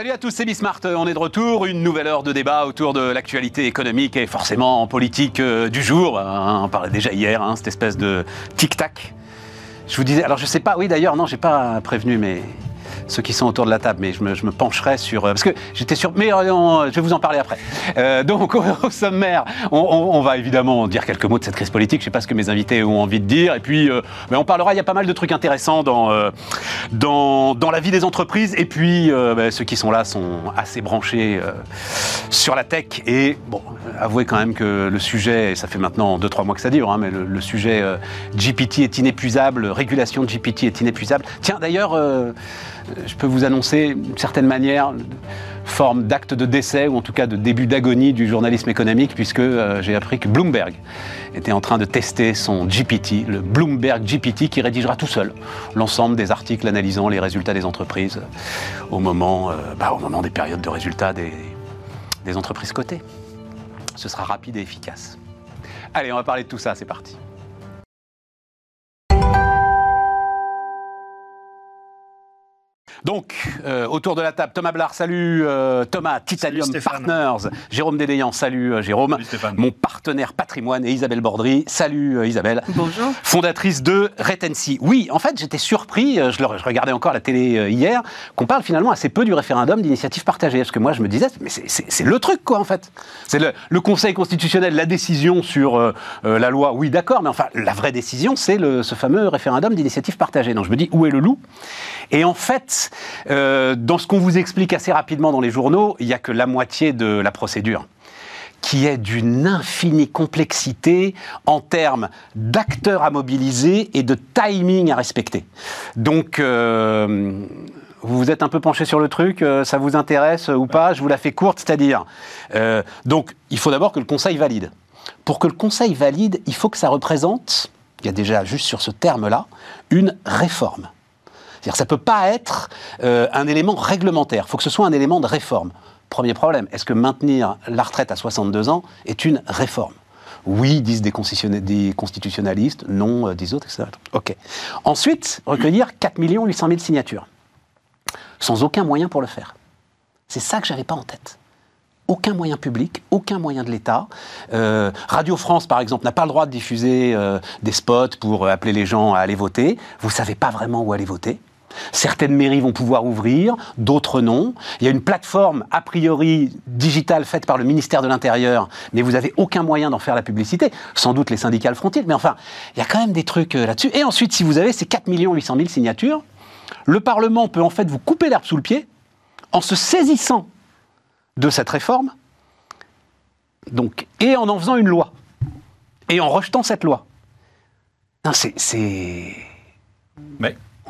Salut à tous, c'est Bismart. On est de retour. Une nouvelle heure de débat autour de l'actualité économique et forcément politique euh, du jour. Hein, on parlait déjà hier, hein, cette espèce de tic-tac. Je vous disais, alors je sais pas, oui d'ailleurs, non, j'ai pas prévenu mais ceux qui sont autour de la table, mais je me, pencherai sur... Euh, parce que j'étais sur... Mais euh, je vais vous en parler après. Euh, donc, au, sommaire, on, va évidemment dire quelques mots de cette crise politique. Je ne sais pas ce que mes invités ont envie de dire. Et puis, on parlera, il y a pas mal de trucs intéressants dans, dans, dans la vie des entreprises. Et puis, bah, ceux qui sont là sont assez branchés sur la tech. Et bon, avouez quand même que le sujet, ça fait maintenant 2-3 mois que ça dure, hein, mais le, sujet GPT est inépuisable, régulation de GPT est inépuisable. Tiens, d'ailleurs je peux vous annoncer, d'une certaine manière, forme d'acte de décès ou en tout cas de début d'agonie du journalisme économique, puisque euh, j'ai appris que Bloomberg était en train de tester son GPT, le Bloomberg GPT, qui rédigera tout seul l'ensemble des articles analysant les résultats des entreprises au moment, euh, bah, des périodes de résultats des entreprises cotées. Ce sera rapide et efficace. Allez, on va parler de tout ça, c'est parti. Donc, euh, autour de la table, Thomas Blard, salut euh, Thomas, Titanium Partners, Jérôme Dédéian, salut euh, Jérôme, mon partenaire patrimoine et Isabelle Bordry, salut Isabelle. Bonjour. Fondatrice de Retency. Oui, en fait, j'étais surpris, je, je, regardais encore la télé hier, qu'on parle finalement assez peu du référendum d'initiative partagée. Parce que moi, je me disais, mais c'est le truc, quoi, en fait. C'est le, Conseil constitutionnel, la décision sur la loi, oui, d'accord, mais enfin, la vraie décision, c'est ce fameux référendum d'initiative partagée. Donc je me dis, où est le loup? Et en fait, euh, dans ce qu'on vous explique assez rapidement dans les journaux, il n'y a que la moitié de la procédure qui est d'une infinie complexité en termes d'acteurs à mobiliser et de timing à respecter. Donc, euh, vous vous êtes un peu penché sur le truc, euh, ça vous intéresse ou pas? Je vous la fais courte, c'est-à-dire, donc, il faut d'abord que le Conseil valide. Pour que le Conseil valide, il faut que ça représente, il y a déjà juste sur ce terme-là, une réforme. C'est-à-dire ça ne peut pas être euh, un élément réglementaire, il faut que ce soit un élément de réforme. Premier problème, est-ce que maintenir la retraite à 62 ans est une réforme? Oui, disent des, constitutionnalistes, non, euh, disent d'autres, etc. OK. Ensuite, recueillir 4 800 000 signatures, sans aucun moyen pour le faire. C'est ça que j'avais pas en tête aucun moyen public, aucun moyen de l'État. Euh, Radio France, par exemple, n'a pas le droit de diffuser des spots pour appeler les gens à aller voter. Vous ne savez pas vraiment où aller voter. Certaines mairies vont pouvoir ouvrir, d'autres non. Il y a une plateforme a priori digitale faite par le ministère de l'Intérieur, mais vous n'avez aucun moyen d'en faire la publicité. Sans doute les syndicats le feront-ils, mais enfin, il y a quand même des trucs euh, là-dessus. Et ensuite, si vous avez ces 4 800 000 signatures, le Parlement peut en fait vous couper l'herbe sous le pied en se saisissant de cette réforme, donc, et en en faisant une loi, et en rejetant cette loi. C'est...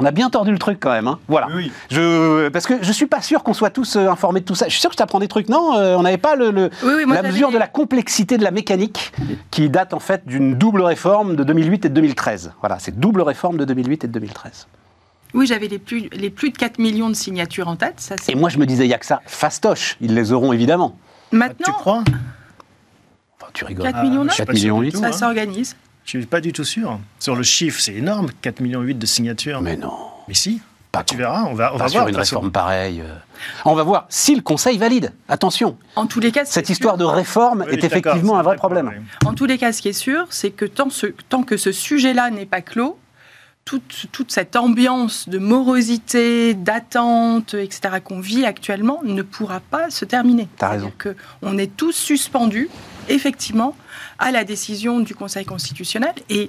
On a bien tordu le truc quand même. Hein. Voilà. Oui, Je, parce que je suis pas sûr qu'on soit tous euh, informés de tout ça. Je suis sûr que je t'apprends des trucs. Non, euh, on n'avait pas le, la mesure de la complexité de la mécanique qui date en fait d'une double réforme de 2008 et de 2013. Voilà, c'est double réforme de 2008 et de 2013. Oui, j'avais les plus, les plus de 4 millions de signatures en tête. Ça, et moi, je me disais, il n'y a que ça. Fastoche, ils les auront évidemment. Maintenant. Tu crois? Enfin, Tu rigoles. 4 millions, 4 millions 8, ça hein. s'organise. Je suis pas du tout sûr. Sur le chiffre, c'est énorme, 4,8 millions de signatures. Mais non. Mais si. Pas tu verras, on va, on va voir. une réforme pareille. Euh. On va voir si le Conseil valide. Attention. En tous les cas, cette histoire de réforme est effectivement un vrai problème. En tous les cas, ce qui est sûr, c'est que tant, ce, tant que ce sujet-là n'est pas clos, toute, toute, cette ambiance de morosité, d'attente, etc., qu'on vit actuellement ne pourra pas se terminer. T'as raison. Que on est tous suspendus, effectivement, à la décision du Conseil constitutionnel. Et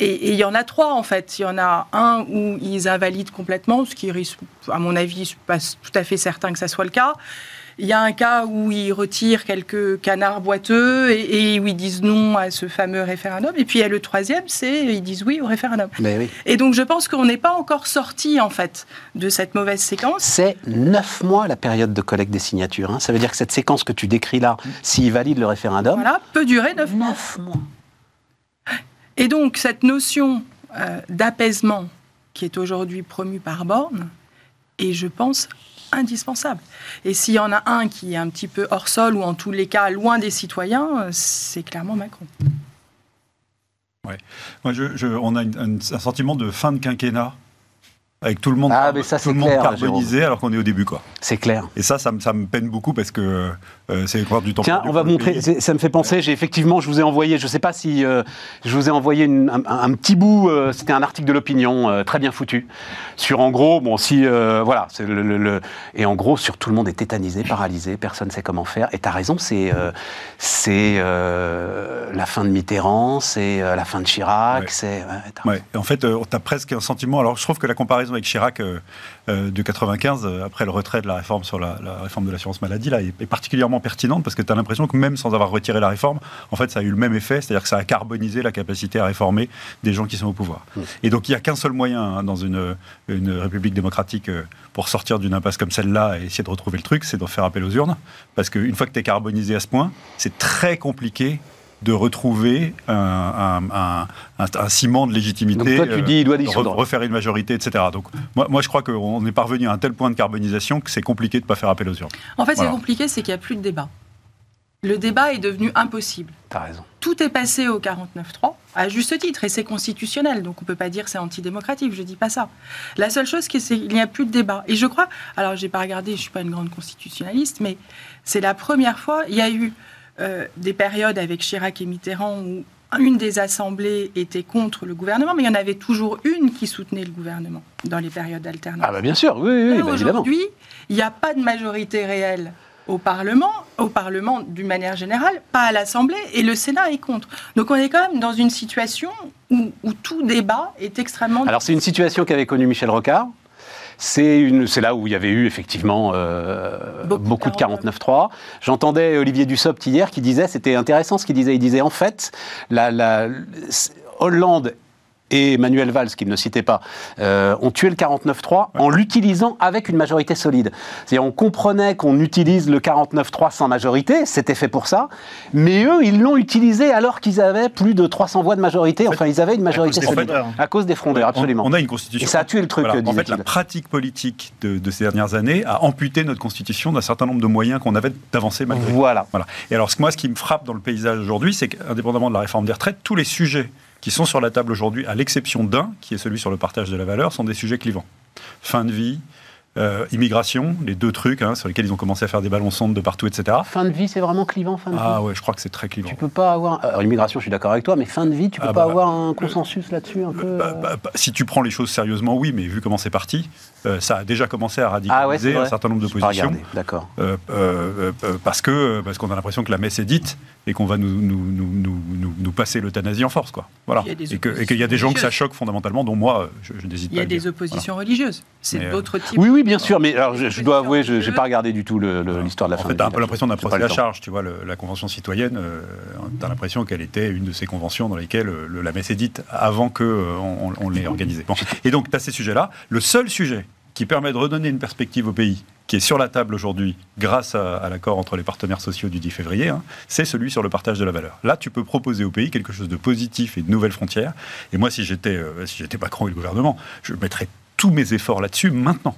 il y en a trois, en fait. Il y en a un où ils invalident complètement, ce qui risque, à mon avis, pas tout à fait certain que ça soit le cas. Il y a un cas où ils retirent quelques canards boiteux et, où ils disent non à ce fameux référendum. Et puis il y a le troisième, c'est ils disent oui au référendum. Et donc je pense qu'on n'est pas encore sorti en fait de cette mauvaise séquence. C'est neuf mois la période de collecte des signatures. Hein. Ça veut dire que cette séquence que tu décris là, s'ils valident le référendum, voilà, peut durer neuf, mois. Et donc cette notion euh, d'apaisement qui est aujourd'hui promue par Borne, et je pense indispensable. Et s'il y en a un qui est un petit peu hors sol ou en tous les cas loin des citoyens, c'est clairement Macron. Ouais. Moi, je, on a un sentiment de fin de quinquennat avec tout le monde, Ah, mais ça, tout monde clair, carbonisé alors qu'on est au début. quoi. C'est clair. Et ça, ça, me- ça me peine beaucoup parce que euh, c'est du temps Tiens, on va montrer. Ça me fait penser. J'ai effectivement, je vous ai envoyé. Je ne sais pas si euh, je vous ai envoyé une- un, un petit bout. euh, C'était un article de l'opinion euh, très bien foutu sur en gros. Bon, si voilà, c'est le, le- le- et en gros sur tout le monde est tétanisé, paralysé, personne ne sait comment faire. Et tu as raison, c'est c'est la fin de Mitterrand, c'est la fin de Chirac, Ouais. c'est. ouais, t'as Ouais. Et en fait, tu as presque un sentiment. Alors, je trouve que la comparaison avec Chirac de 95, euh, après le retrait de la réforme sur la, la réforme de l'assurance maladie, là, est, est particulièrement pertinente parce que tu as l'impression que même sans avoir retiré la réforme, en fait, ça a eu le même effet, c'est-à-dire que ça a carbonisé la capacité à réformer des gens qui sont au pouvoir. Et donc, il n'y a qu'un seul moyen hein, dans une, une république démocratique euh, pour sortir d'une impasse comme celle-là et essayer de retrouver le truc, c'est de faire appel aux urnes. Parce qu'une fois que tu es carbonisé à ce point, c'est très compliqué de retrouver un, un- un- un- un ciment de légitimité. Donc toi, tu dis, il doit dissoudre. re- refaire une majorité, etc. Donc moi, moi je crois qu'on est parvenu à un tel point de carbonisation que c'est compliqué de ne pas faire appel aux urnes. En fait, Voilà. c'est compliqué, c'est qu'il n'y a plus de débat. Le débat est devenu impossible. T'as raison. Tout est passé au 49.3, à juste titre, et c'est constitutionnel, donc on ne peut pas dire que c'est antidémocratique, je ne dis pas ça. La seule chose, c'est qu'il n'y a plus de débat. Et je crois, alors je n'ai pas regardé, je ne suis pas une grande constitutionnaliste, mais c'est la première fois, il y a eu euh, des périodes avec Chirac et Mitterrand où une des assemblées était contre le gouvernement, mais il y en avait toujours une qui soutenait le gouvernement dans les périodes alternatives. Ah bah bien sûr, oui, oui, bah, évidemment. Aujourd'hui, il n'y a pas de majorité réelle au Parlement, au Parlement d'une manière générale, pas à l'Assemblée, et le Sénat est contre. Donc on est quand même dans une situation où, où tout débat est extrêmement... Alors c'est une situation qu'avait connue Michel Rocard. C'est là où il y avait eu effectivement euh, Beaucoup beaucoup, de de 49.3. J'entendais Olivier Dussopt hier qui disait, c'était intéressant ce qu'il disait, il disait en fait, la, la- Hollande et Manuel Valls, qu'il ne citait pas, euh, ont tué le 49.3 en l'utilisant avec une majorité solide. C'est-à-dire on comprenait qu'on utilise le 49.3 sans majorité, c'était fait pour ça, mais eux, ils l'ont utilisé alors qu'ils avaient plus de 300 voix de majorité, enfin ils avaient une majorité des solide. frondeurs. À cause des frondeurs, absolument. On, on a une constitution. Et ça a tué le truc, Voilà. En fait, la pratique politique de, de ces dernières années a amputé notre constitution d'un certain nombre de moyens qu'on avait d'avancer malgré. Voilà. Voilà. Et alors, moi, ce qui me frappe dans le paysage aujourd'hui, c'est qu'indépendamment de la réforme des retraites, tous les sujets qui sont sur la table aujourd'hui, à l'exception d'un, qui est celui sur le partage de la valeur, sont des sujets clivants. Fin de vie, euh, immigration, les deux trucs hein, sur lesquels ils ont commencé à faire des ballons sondes de partout, etc. Fin de vie, c'est vraiment clivant, fin de vie? Ah ouais, je crois que c'est très clivant. Tu peux pas avoir. Alors, immigration, je suis d'accord avec toi, mais fin de vie, tu peux Ah pas bah, avoir un consensus là-dessus un peu. Bah, euh, bah, bah, si tu prends les choses sérieusement, oui, mais vu comment c'est parti, euh, ça a déjà commencé à Ah ouais, radicaliser vrai. un certain nombre de pas positions. D'accord. Euh, euh, euh, parce que parce qu'on a l'impression que la messe est dite et qu'on va nous, nous, nous, nous, nous- nous passer l'euthanasie en force, quoi. Voilà. Il y a des Et qu'il y a des gens que ça oppositions choque fondamentalement, dont moi, je, je n'hésite Il y pas. a des dire. oppositions religieuses. C'est euh, d'autres types. Oui, oui, bien sûr, mais alors, je, dois avouer, je n'ai pas regardé du tout l'histoire de la En fin fait, t'as un peu l'impression d'un pas procès à charge, tu vois, le- la convention citoyenne, euh, t'as l'impression qu'elle était une de ces conventions dans lesquelles le- la messe est dite avant que euh, on, on l'ait organisée. Bon. Et donc, tu as ces sujets-là. Le seul sujet qui permet de redonner une perspective au pays, qui est sur la table aujourd'hui, grâce à, l'accord entre les partenaires sociaux du 10 février, hein, c'est celui sur le partage de la valeur. Là, tu peux proposer au pays quelque chose de positif et de nouvelles frontières. Et moi, si j'étais euh, si j'étais Macron et le gouvernement, je mettrais tous mes efforts là-dessus maintenant.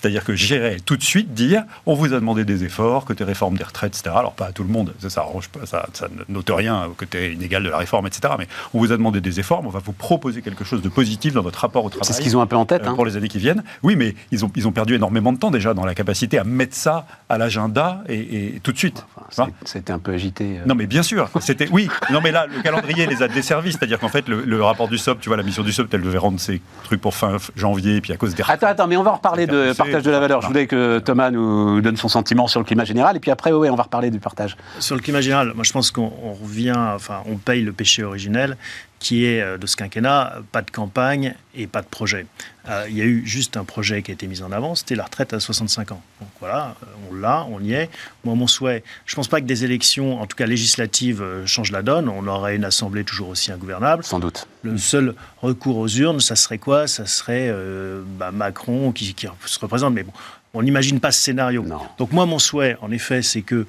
C'est-à-dire que j'irais tout de suite dire on vous a demandé des efforts, côté réforme des retraites, etc. Alors, pas à tout le monde, ça, ça ça, ça ne note rien au côté inégal de la réforme, etc. Mais on vous a demandé des efforts, mais on va vous proposer quelque chose de positif dans votre rapport au travail. C'est ce qu'ils ont un peu en tête. euh, hein. pour les années qui viennent. Oui, mais ils ont, ils ont perdu énormément de temps déjà dans la capacité à mettre ça à l'agenda et, et tout de suite. Enfin, C'était un peu agité. euh. non, mais bien sûr, c'était oui. Non, mais là, le calendrier les a desservis, c'est-à-dire qu'en fait, le, le rapport du SOP, tu vois, la mission du SOP, elle devait rendre ses trucs pour fin janvier, puis à cause des Attends, attends, mais on va en reparler de de la valeur. Je voulais que Thomas nous donne son sentiment sur le climat général, et puis après, on va reparler du partage. Sur le climat général, moi je pense qu'on on revient, enfin on paye le péché originel qui est euh, de ce quinquennat, pas de campagne et pas de projet. Euh, il y a eu juste un projet qui a été mis en avant, c'était la retraite à 65 ans. Donc voilà, euh, on l'a, on y est. Moi mon souhait, je ne pense pas que des élections, en tout cas législatives, changent la donne. On aurait une assemblée toujours aussi ingouvernable. Sans doute. Le seul recours aux urnes, ça serait quoi? Ça serait euh, bah, Macron qui, qui se représente. Mais bon, on n'imagine pas ce scénario. Non. Donc moi, mon souhait, en effet, c'est que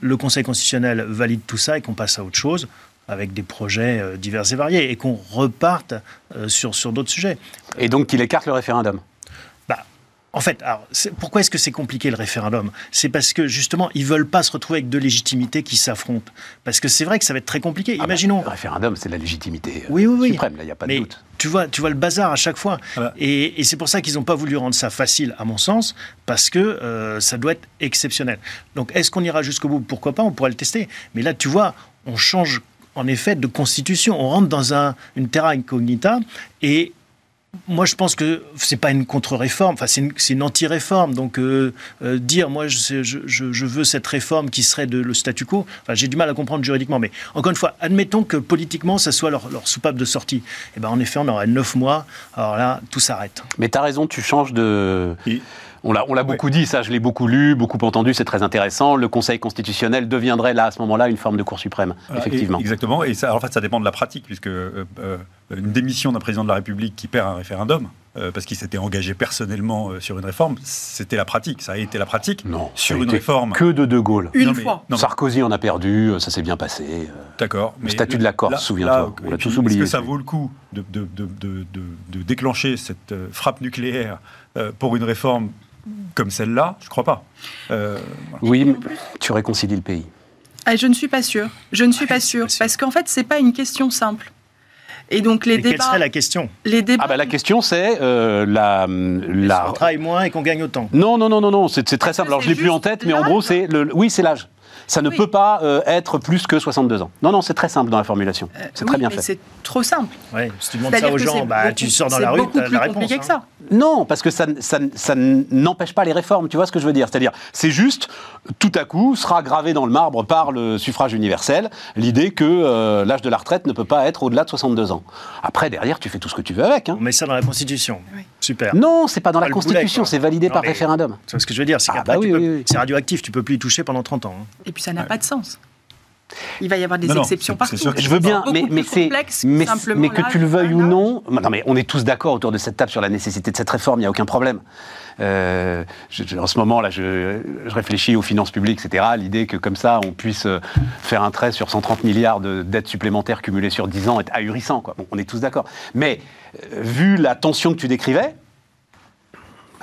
le Conseil constitutionnel valide tout ça et qu'on passe à autre chose avec des projets euh, divers et variés et qu'on reparte euh, sur, sur d'autres sujets. Et donc qu'il écarte le référendum. Bah, en fait, pourquoi est-ce que c'est compliqué le référendum? C'est parce que justement, ils veulent pas se retrouver avec deux légitimités qui s'affrontent. Parce que c'est vrai que ça va être très compliqué. Ah bah, Imaginons. le référendum, c'est la légitimité euh, oui, oui, suprême, là, il n'y a pas de doute. Tu vois, tu vois le bazar à chaque fois. Ah bah. Et, c'est pour ça qu'ils n'ont pas voulu rendre ça facile, à mon sens, parce que euh, ça doit être exceptionnel. Donc, est-ce qu'on ira jusqu'au bout? Pourquoi pas? On pourrait le tester. Mais là, tu vois, on change en effet de constitution. On rentre dans un, une terra incognita et moi, je pense que c'est pas une contre-réforme, enfin, c'est une, anti-réforme. Donc, euh, euh, dire, moi, je, je, veux cette réforme qui serait de, le statu quo, enfin, j'ai du mal à comprendre juridiquement. Mais encore une fois, admettons que politiquement, ça soit leur, soupape de sortie. Et eh ben, en effet, on aurait neuf mois. Alors là, tout s'arrête. Mais tu as raison, tu changes de. On l'a beaucoup dit, ça je l'ai beaucoup lu, beaucoup entendu, c'est très intéressant. Le Conseil constitutionnel deviendrait là, à ce moment-là, une forme de Cour suprême, effectivement. exactement, et ça, en fait ça dépend de la pratique, puisque euh, euh, une démission d'un président de la République qui perd un référendum, euh, parce qu'il s'était engagé personnellement sur une réforme, c'était la pratique, ça a été la pratique non, sur une réforme. Que de De Gaulle. Une fois. Sarkozy en a perdu, ça s'est bien passé. D'accord. Le statut de la Corse, souviens-toi, on a tous oublié. Est-ce que ça vaut le coup de, de, de, de déclencher cette frappe nucléaire pour une réforme comme celle-là, je ne crois pas. Euh, oui, tu réconcilies le pays. Ah, je ne suis pas sûre. Je ne suis pas sûre. Parce qu'en fait, ce n'est pas une question simple. Et donc les débats. Quelle serait la question? les débats... Ah bah, la question c'est euh, la, la... On travaille moins et qu'on gagne autant? Non non non non non, c'est très simple. Alors je l'ai plus en tête, mais en gros c'est le. Oui, c'est l'âge ça ne peut pas euh, être plus que 62 ans. Non, non, c'est très simple dans la formulation. Euh, c'est très bien fait. C'est trop simple. Oui, si tu demandes ça aux gens, bah, tu sors dans la rue, tu as la réponse. Compliqué que ça. Hein. Non, parce que ça, ça, ça n'empêche pas les réformes, tu vois ce que je veux dire? C'est-à-dire, c'est juste, tout à coup, sera gravé dans le marbre par le suffrage universel l'idée que euh, l'âge de la retraite ne peut pas être au-delà de 62 ans. Après, derrière, tu fais tout ce que tu veux avec. Hein. On met ça dans la Constitution. Super. Non, c'est pas dans la Constitution, c'est validé par référendum. C'est ce que je veux dire, c'est ah, bah radioactif, tu peux plus y toucher pendant 30 ans. Hein puis ça n'a pas de sens. Il va y avoir des exceptions partout. je veux bien, mais, mais c'est mais, mais, que tu le veuilles ou non. Non, mais on est tous d'accord autour de cette table sur la nécessité de cette réforme. Il n'y a aucun problème. Euh, en ce moment, là, je, réfléchis aux finances publiques, etc. L'idée que comme ça, on puisse euh, faire un trait sur 130 milliards de dettes supplémentaires cumulées sur 10 ans est ahurissant. Quoi. on est tous d'accord. Mais euh, vu la tension que tu décrivais,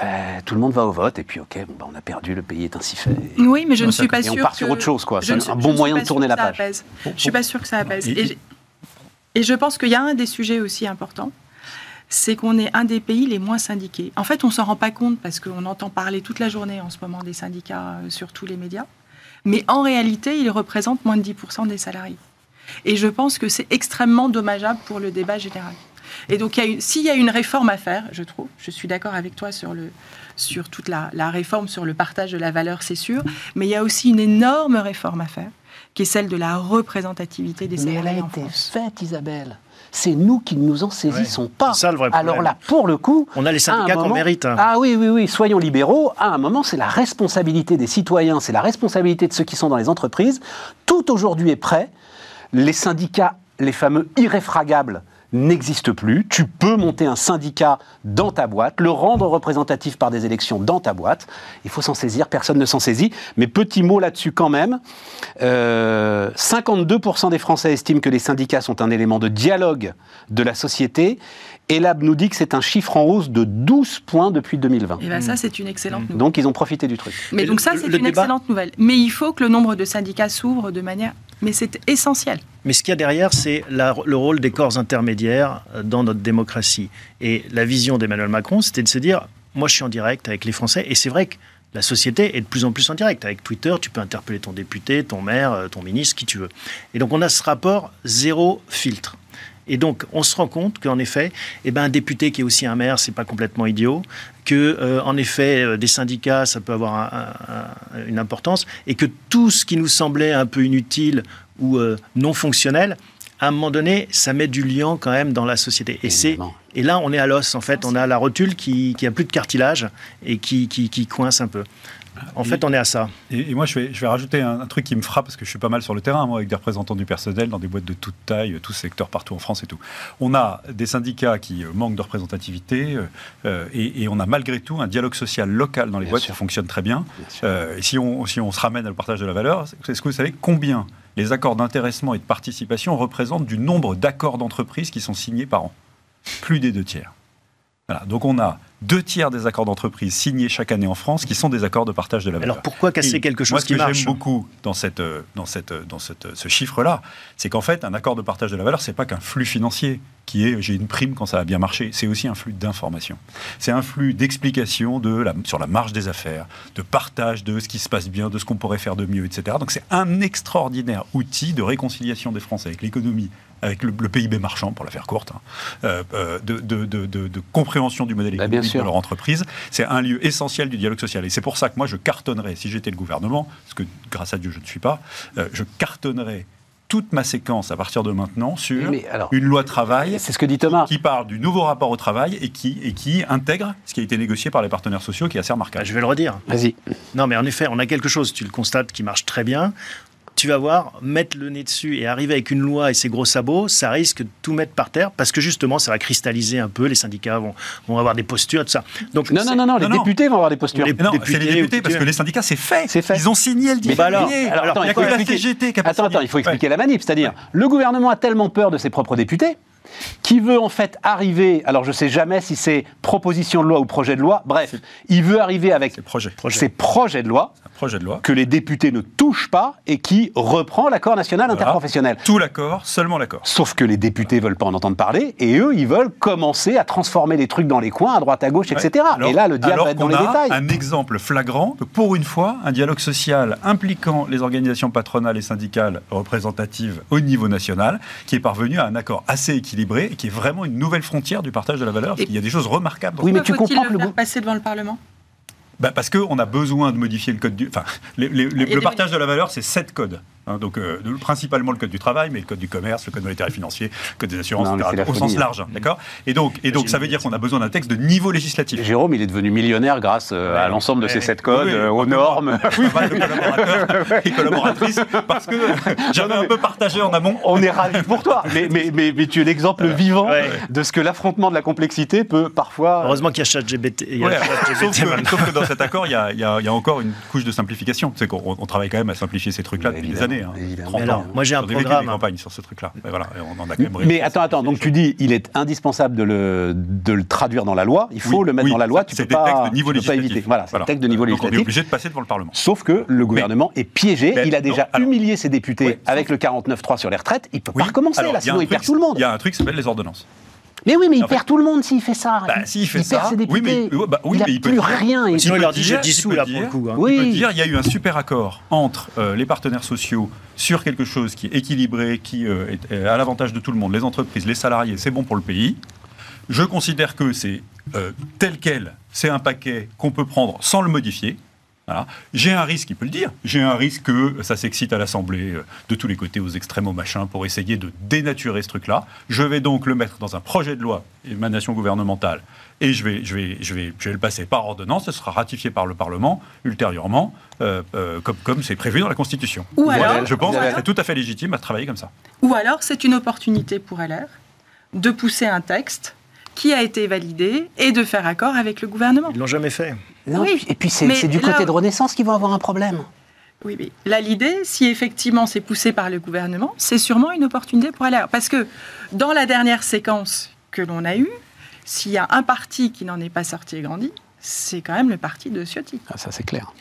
euh, tout le monde va au vote et puis ok, bon, bah, on a perdu, le pays est ainsi fait. Oui, mais je ne suis pas sûr. on part sur autre chose, quoi. C'est un bon moyen de tourner la page. Je ne suis pas sûr que ça apaise. Et, et je pense qu'il y a un des sujets aussi importants, c'est qu'on est un des pays les moins syndiqués. En fait, on s'en rend pas compte parce qu'on entend parler toute la journée en ce moment des syndicats euh, sur tous les médias, mais en réalité, ils représentent moins de 10% des salariés. Et je pense que c'est extrêmement dommageable pour le débat général. Et donc, s'il y a une réforme à faire, je trouve, je suis d'accord avec toi sur, le, sur toute la, réforme, sur le partage de la valeur, c'est sûr, mais il y a aussi une énorme réforme à faire, qui est celle de la représentativité des salariés. Mais elle a été faite, Isabelle c'est nous qui ne nous en saisissons pas. Ça, le vrai Alors là, pour le coup, on a les syndicats qu'on mérite. Hein. Ah oui, oui, oui, soyons libéraux. À un moment, c'est la responsabilité des citoyens, c'est la responsabilité de ceux qui sont dans les entreprises. Tout aujourd'hui est prêt. Les syndicats, les fameux irréfragables, n'existe plus. Tu peux monter un syndicat dans ta boîte, le rendre représentatif par des élections dans ta boîte. Il faut s'en saisir, personne ne s'en saisit. Mais petit mot là-dessus quand même, 52% euh, des Français estiment que les syndicats sont un élément de dialogue de la société. Et Lab nous dit que c'est un chiffre en hausse de 12 points depuis 2020. Et bien ça, c'est une excellente nouvelle. Donc ils ont profité du truc. Mais donc ça, c'est une excellente nouvelle. Mais il faut que le nombre de syndicats s'ouvre de manière... Mais c'est essentiel. Mais ce qu'il y a derrière, c'est le rôle des corps intermédiaires euh, dans notre démocratie. Et la vision d'Emmanuel Macron, c'était de se dire, moi je suis en direct avec les Français, et c'est vrai que la société est de plus en plus en direct. Avec Twitter, tu peux interpeller ton député, ton maire, euh, ton ministre, qui tu veux. Et donc on a ce rapport zéro filtre. Et donc, on se rend compte qu'en effet, eh ben, un député qui est aussi un maire, c'est pas complètement idiot, que euh, en effet, des syndicats, ça peut avoir une importance, et que tout ce qui nous semblait un peu inutile ou euh, non fonctionnel, à un moment donné, ça met du liant quand même dans la société. Et, c'est, et là, on est à l'os, en fait. On a la rotule qui, qui a plus de cartilage et qui, qui, qui coince un peu. En fait, on est à ça. Et, moi, je vais, je vais rajouter un, truc qui me frappe, parce que je suis pas mal sur le terrain, moi, avec des représentants du personnel dans des boîtes de toute taille, tous secteurs partout en France et tout. On a des syndicats qui euh, manquent de représentativité, euh, et, on a malgré tout un dialogue social local dans les boîtes qui fonctionne très bien. et si on, si on se ramène au partage de la valeur, est-ce que vous savez combien les accords d'intéressement et de participation représentent du nombre d'accords d'entreprise qui sont signés par an? Plus des deux tiers. Voilà. Donc on a deux tiers des accords d'entreprise signés chaque année en France qui sont des accords de partage de la valeur. Alors pourquoi casser Et quelque chose moi, ce qui que marche j'aime beaucoup dans, cette, euh, dans, cette, euh, dans cette, euh, ce chiffre-là, c'est qu'en fait, un accord de partage de la valeur, c'est pas qu'un flux financier qui est j'ai une prime quand ça a bien marché, c'est aussi un flux d'informations. C'est un flux d'explications de la, sur la marge des affaires, de partage de ce qui se passe bien, de ce qu'on pourrait faire de mieux, etc. Donc c'est un extraordinaire outil de réconciliation des Français avec l'économie, avec le, le PIB marchand, pour la faire courte, hein, euh, euh, de, de- de- de- de compréhension du modèle Bah, bien économique de leur entreprise. C'est un lieu essentiel du dialogue social. Et c'est pour ça que moi, je cartonnerais, si j'étais le gouvernement, parce que grâce à Dieu, je ne suis pas, euh, je cartonnerais toute ma séquence à partir de maintenant sur Mais alors- une loi travail C'est ce que dit Thomas. qui parle du nouveau rapport au travail et qui, et qui intègre ce qui a été négocié par les partenaires sociaux, qui est assez Ah, remarquable. Je vais le redire. Vas-y. Non, mais en effet, on a quelque chose, tu le constates, qui marche très bien. Tu vas voir, mettre le nez dessus et arriver avec une loi et ses gros sabots, ça risque de tout mettre par terre parce que justement, ça va cristalliser un peu. Les syndicats vont, vont avoir des postures, tout ça. Donc, Non, non, non, non, les Non, non. députés vont avoir des postures. Les- non, députés c'est les députés, parce que les syndicats, c'est fait. C'est fait. Ils ont signé le bah alors, février. alors, attends, il n'y a il faut que la expliquer- CGT Attends, attends, il faut Ouais. expliquer la manip. C'est-à-dire, le gouvernement a tellement peur de ses propres députés qui veut en fait arriver, alors je ne sais jamais si c'est proposition de loi ou projet de loi, bref, il veut arriver avec projet. ses projets de loi Un projet de loi. que les députés ne touchent pas et qui reprend l'accord national Voilà. interprofessionnel. Tout l'accord, seulement l'accord. Sauf que les députés veulent pas en entendre parler et eux, ils veulent commencer à transformer les trucs dans les coins, à droite, à gauche, etc. Alors- et là, le diable va être dans les a détails. Un exemple flagrant pour une fois, un dialogue social impliquant les organisations patronales et syndicales représentatives au niveau national, qui est parvenu à un accord assez équilibré et qui est vraiment une nouvelle frontière du partage de la valeur. Et- Il y a des choses remarquables. dans Oui, mais tu comprends que le le faire passer devant le Parlement? Bah, parce qu'on a besoin de modifier le code du. Enfin, les- les- les- le partage de la valeur, c'est sept codes. Hein, donc, euh, principalement le code du travail, mais le code du commerce, le code monétaire et financier, le code des assurances, Non, etc., au sens hein. large. D'accord et donc, et donc, ça veut dire qu'on a besoin d'un texte de niveau législatif. Jérôme, il est devenu millionnaire grâce euh, à l'ensemble de ouais. ces sept codes, Oui, oui, euh, aux normes. oui, pas mal de collaborateurs et collaboratrices, parce que j'avais un peu partagé en amont. On est ravis pour toi, mais, mais, mais, mais tu es l'exemple vivant Ouais. de ce que l'affrontement de la complexité peut parfois. Heureusement qu'il y a ChatGPT. il y a Ouais, ChatGPT sauf, sauf que dans cet accord, il y a, il y a- il y a encore une couche de simplification. C'est qu'on on travaille quand même à simplifier ces trucs-là depuis des évidemment, années. Hein. évidemment. 30 Mais alors, ans. moi, j'ai un programme, des campagnes sur ce truc-là. Mais voilà, on en a quand même Mais attends, attends, donc tu dis, il est indispensable de le, de le traduire dans la loi, il faut Oui, le mettre oui, dans la loi, tu c'est peux pas, de niveau tu peux pas législatif. éviter. Voilà, c'est des textes de niveau Donc on est législatif. obligé de passer devant le Parlement. Sauf que le gouvernement est piégé, Mais il a déjà alors- humilié ses députés Ouais, avec le 49.3 sur les retraites, il peut Oui. pas recommencer là, sinon il perd tout le monde. Il y a un truc qui s'appelle les ordonnances. Mais oui, mais il En fait- perd tout le monde s'il fait ça. Bah, s'il fait il perd ses oui, députés. mais- bah, oui, il a mais il peut plus dire- rien. Sinon, il peut leur dit, je dire- dissous, il peut là, pour le dire- coup. hein. Oui. Il peut dire il y a eu un super accord entre euh, les partenaires sociaux sur quelque chose qui est équilibré, qui euh, est est à l'avantage de tout le monde, les entreprises, les salariés, c'est bon pour le pays. Je considère que c'est euh, tel quel, c'est un paquet qu'on peut prendre sans le modifier. Voilà. J'ai un risque, il peut le dire, j'ai un risque que ça s'excite à l'Assemblée euh, de tous les côtés, aux extrêmes, au machin, pour essayer de dénaturer ce truc-là. Je vais donc le mettre dans un projet de loi, émanation gouvernementale, et je vais, je vais, je vais, je vais le passer par ordonnance, ce sera ratifié par le Parlement ultérieurement, euh, euh, comme comme c'est prévu dans la Constitution. Ou Voilà, alors- je pense que c'est tout à fait légitime à travailler comme ça. Ou alors, c'est une opportunité pour LR de pousser un texte qui a été validé et de faire accord avec le gouvernement. Ils l'ont jamais fait. Non, Oui, et puis c'est du là- côté de Renaissance qu'ils vont avoir un problème. Oui, mais là, l'idée, si effectivement c'est poussé par le gouvernement, c'est sûrement une opportunité pour LR. Parce que dans la dernière séquence que l'on a eue, s'il y a un parti qui n'en est pas sorti et grandi, c'est quand même le parti de Ciotti. Ah, ça c'est clair.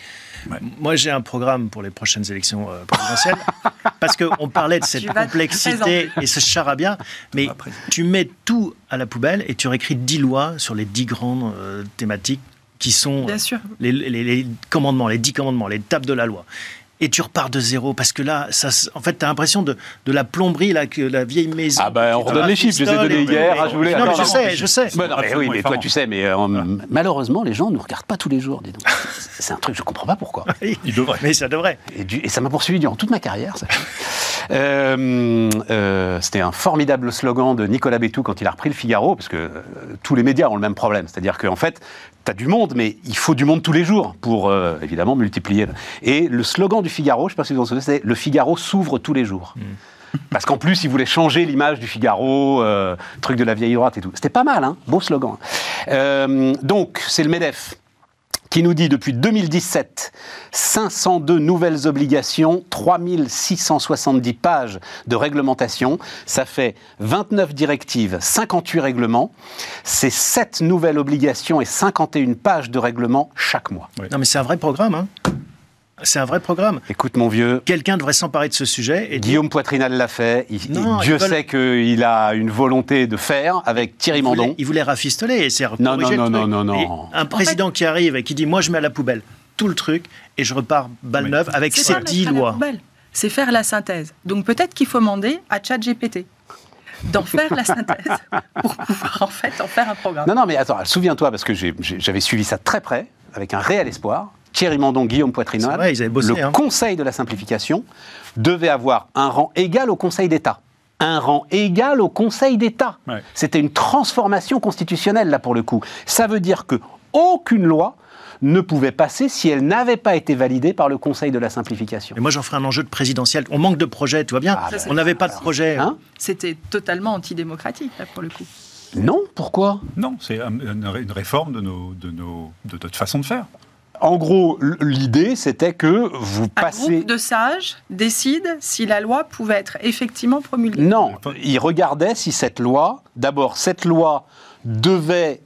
Moi, j'ai un programme pour les prochaines élections euh, présidentielles. parce qu'on parlait de cette complexité et ce charabia. Mais tu mets tout à la poubelle et tu réécris 10 lois sur les 10 grandes euh, thématiques qui sont Bien sûr. les, les- les commandements, les 10 commandements, les tables de la loi. Et tu repars de zéro parce que là, ça, en fait, tu as l'impression de, de la plomberie, là, que la vieille maison. Ah ben, on redonne les chiffres, je les ai donnés hier, mais- ah, je voulais- Non, mais je sais, je sais. Mais non, mais oui, mais toi tu sais, mais euh, malheureusement les gens ne nous regardent pas tous les jours, dis donc. C'est un truc, je comprends pas pourquoi. Il devrait. Mais ça devrait. Et, du- et ça m'a poursuivi durant toute ma carrière. ça. Euh, euh, C'était un formidable slogan de Nicolas Bétou quand il a repris le Figaro, parce que euh, tous les médias ont le même problème. C'est-à-dire qu'en fait, tu as du monde, mais il faut du monde tous les jours pour, euh, évidemment, multiplier. Et le slogan du Figaro, je ne sais pas si vous en souvenez, c'est « Le Figaro s'ouvre tous les jours Parce qu'en plus, il voulait changer l'image du Figaro, euh, truc de la vieille droite et tout. C'était pas mal, hein Beau slogan. Euh, donc, c'est le MEDEF qui nous dit depuis 2017, 502 nouvelles obligations, 3670 pages de réglementation. Ça fait 29 directives, 58 règlements. C'est 7 nouvelles obligations et 51 pages de règlements chaque mois. Non, mais c'est un vrai programme. Hein. C'est un vrai programme. Écoute, mon vieux. Quelqu'un devrait s'emparer de ce sujet. Et Guillaume Poitrinal l'a fait. Dieu sait qu'il a une volonté de faire avec Thierry Mandon. il voulait rafistoler et c'est non, non, non, non, non, non, Un président qui arrive et qui dit Moi, je mets à la poubelle tout le truc et je repars balle neuve avec ces dix lois. C'est faire la synthèse. Donc peut-être qu'il faut demander à ChatGPT d'en faire la synthèse pour pouvoir en fait en faire un programme. Non, non, mais attends, souviens-toi, parce que j'avais suivi ça très près, avec un réel espoir. Thierry Mandon, Guillaume Poitrinal, le hein. Conseil de la simplification devait avoir un rang égal au Conseil d'État. Un rang égal au Conseil d'État. C'était une transformation constitutionnelle, là, pour le coup. Ça veut dire que aucune loi ne pouvait passer si elle n'avait pas été validée par le Conseil de la simplification. Et moi, j'en ferai un enjeu de présidentiel. On manque de projets, tu vois bien. Ah, on n'avait pas de projet. Hein C'était totalement antidémocratique, là, pour le coup. Non, pourquoi? Non, c'est une réforme de, nos, de, nos, de notre façon de faire. En gros, l'idée, c'était que vous passez... Un groupe de sages décide si la loi pouvait être effectivement promulguée. Non, ils regardaient si cette loi, d'abord, cette loi devait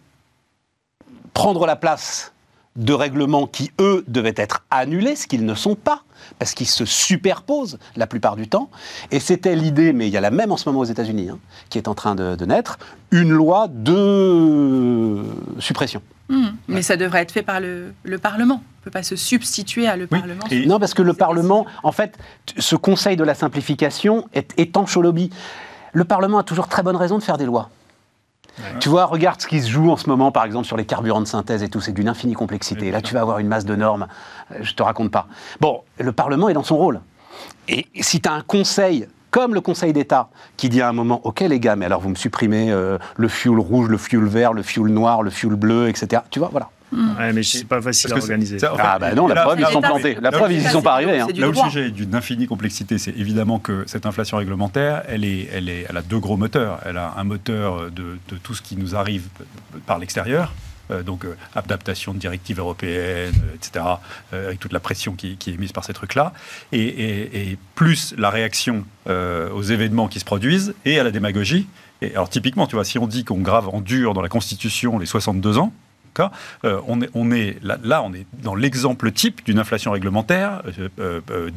prendre la place de règlements qui, eux, devaient être annulés, ce qu'ils ne sont pas, parce qu'ils se superposent la plupart du temps. Et c'était l'idée, mais il y a la même en ce moment aux États-Unis, hein, qui est en train de, naître, une loi de suppression. Mmh. mais ça devrait être fait par le, Parlement. On ne peut pas se substituer à le Parlement. Non, parce que le Parlement, en fait, ce Conseil de la simplification est étanche au lobby. Le Parlement a toujours très bonne raison de faire des lois. Tu vois, regarde ce qui se joue en ce moment, par exemple, sur les carburants de synthèse et tout, c'est d'une infinie complexité. Là, tu vas avoir une masse de normes, euh, je te raconte pas. Bon, le Parlement est dans son rôle. Et si tu as un conseil comme le Conseil d'État, qui dit à un moment, OK les gars, mais alors vous me supprimez euh, le fuel rouge, le fuel vert, le fuel noir, le fuel bleu, etc. Tu vois, voilà. Mm. Ouais, mais c'est pas facile à organiser. ah bah non, la preuve, ils sont plantés. La preuve, ils n'y sont pas arrivés. Hein. Là où le sujet est d'une infinie complexité, c'est évidemment que cette inflation réglementaire, elle, est, elle, est, elle a deux gros moteurs. Elle a un moteur de, de tout ce qui nous arrive par l'extérieur, euh, donc euh, adaptation de directives européennes, euh, etc., avec toute la pression qui, qui, est mise par ces trucs-là, et, et, et, plus la réaction aux événements qui se produisent et à la démagogie. Et alors typiquement, tu vois, si on dit qu'on grave en dur dans la Constitution les 62 ans, euh, on, est, on est là, on est dans l'exemple type d'une inflation réglementaire euh, euh,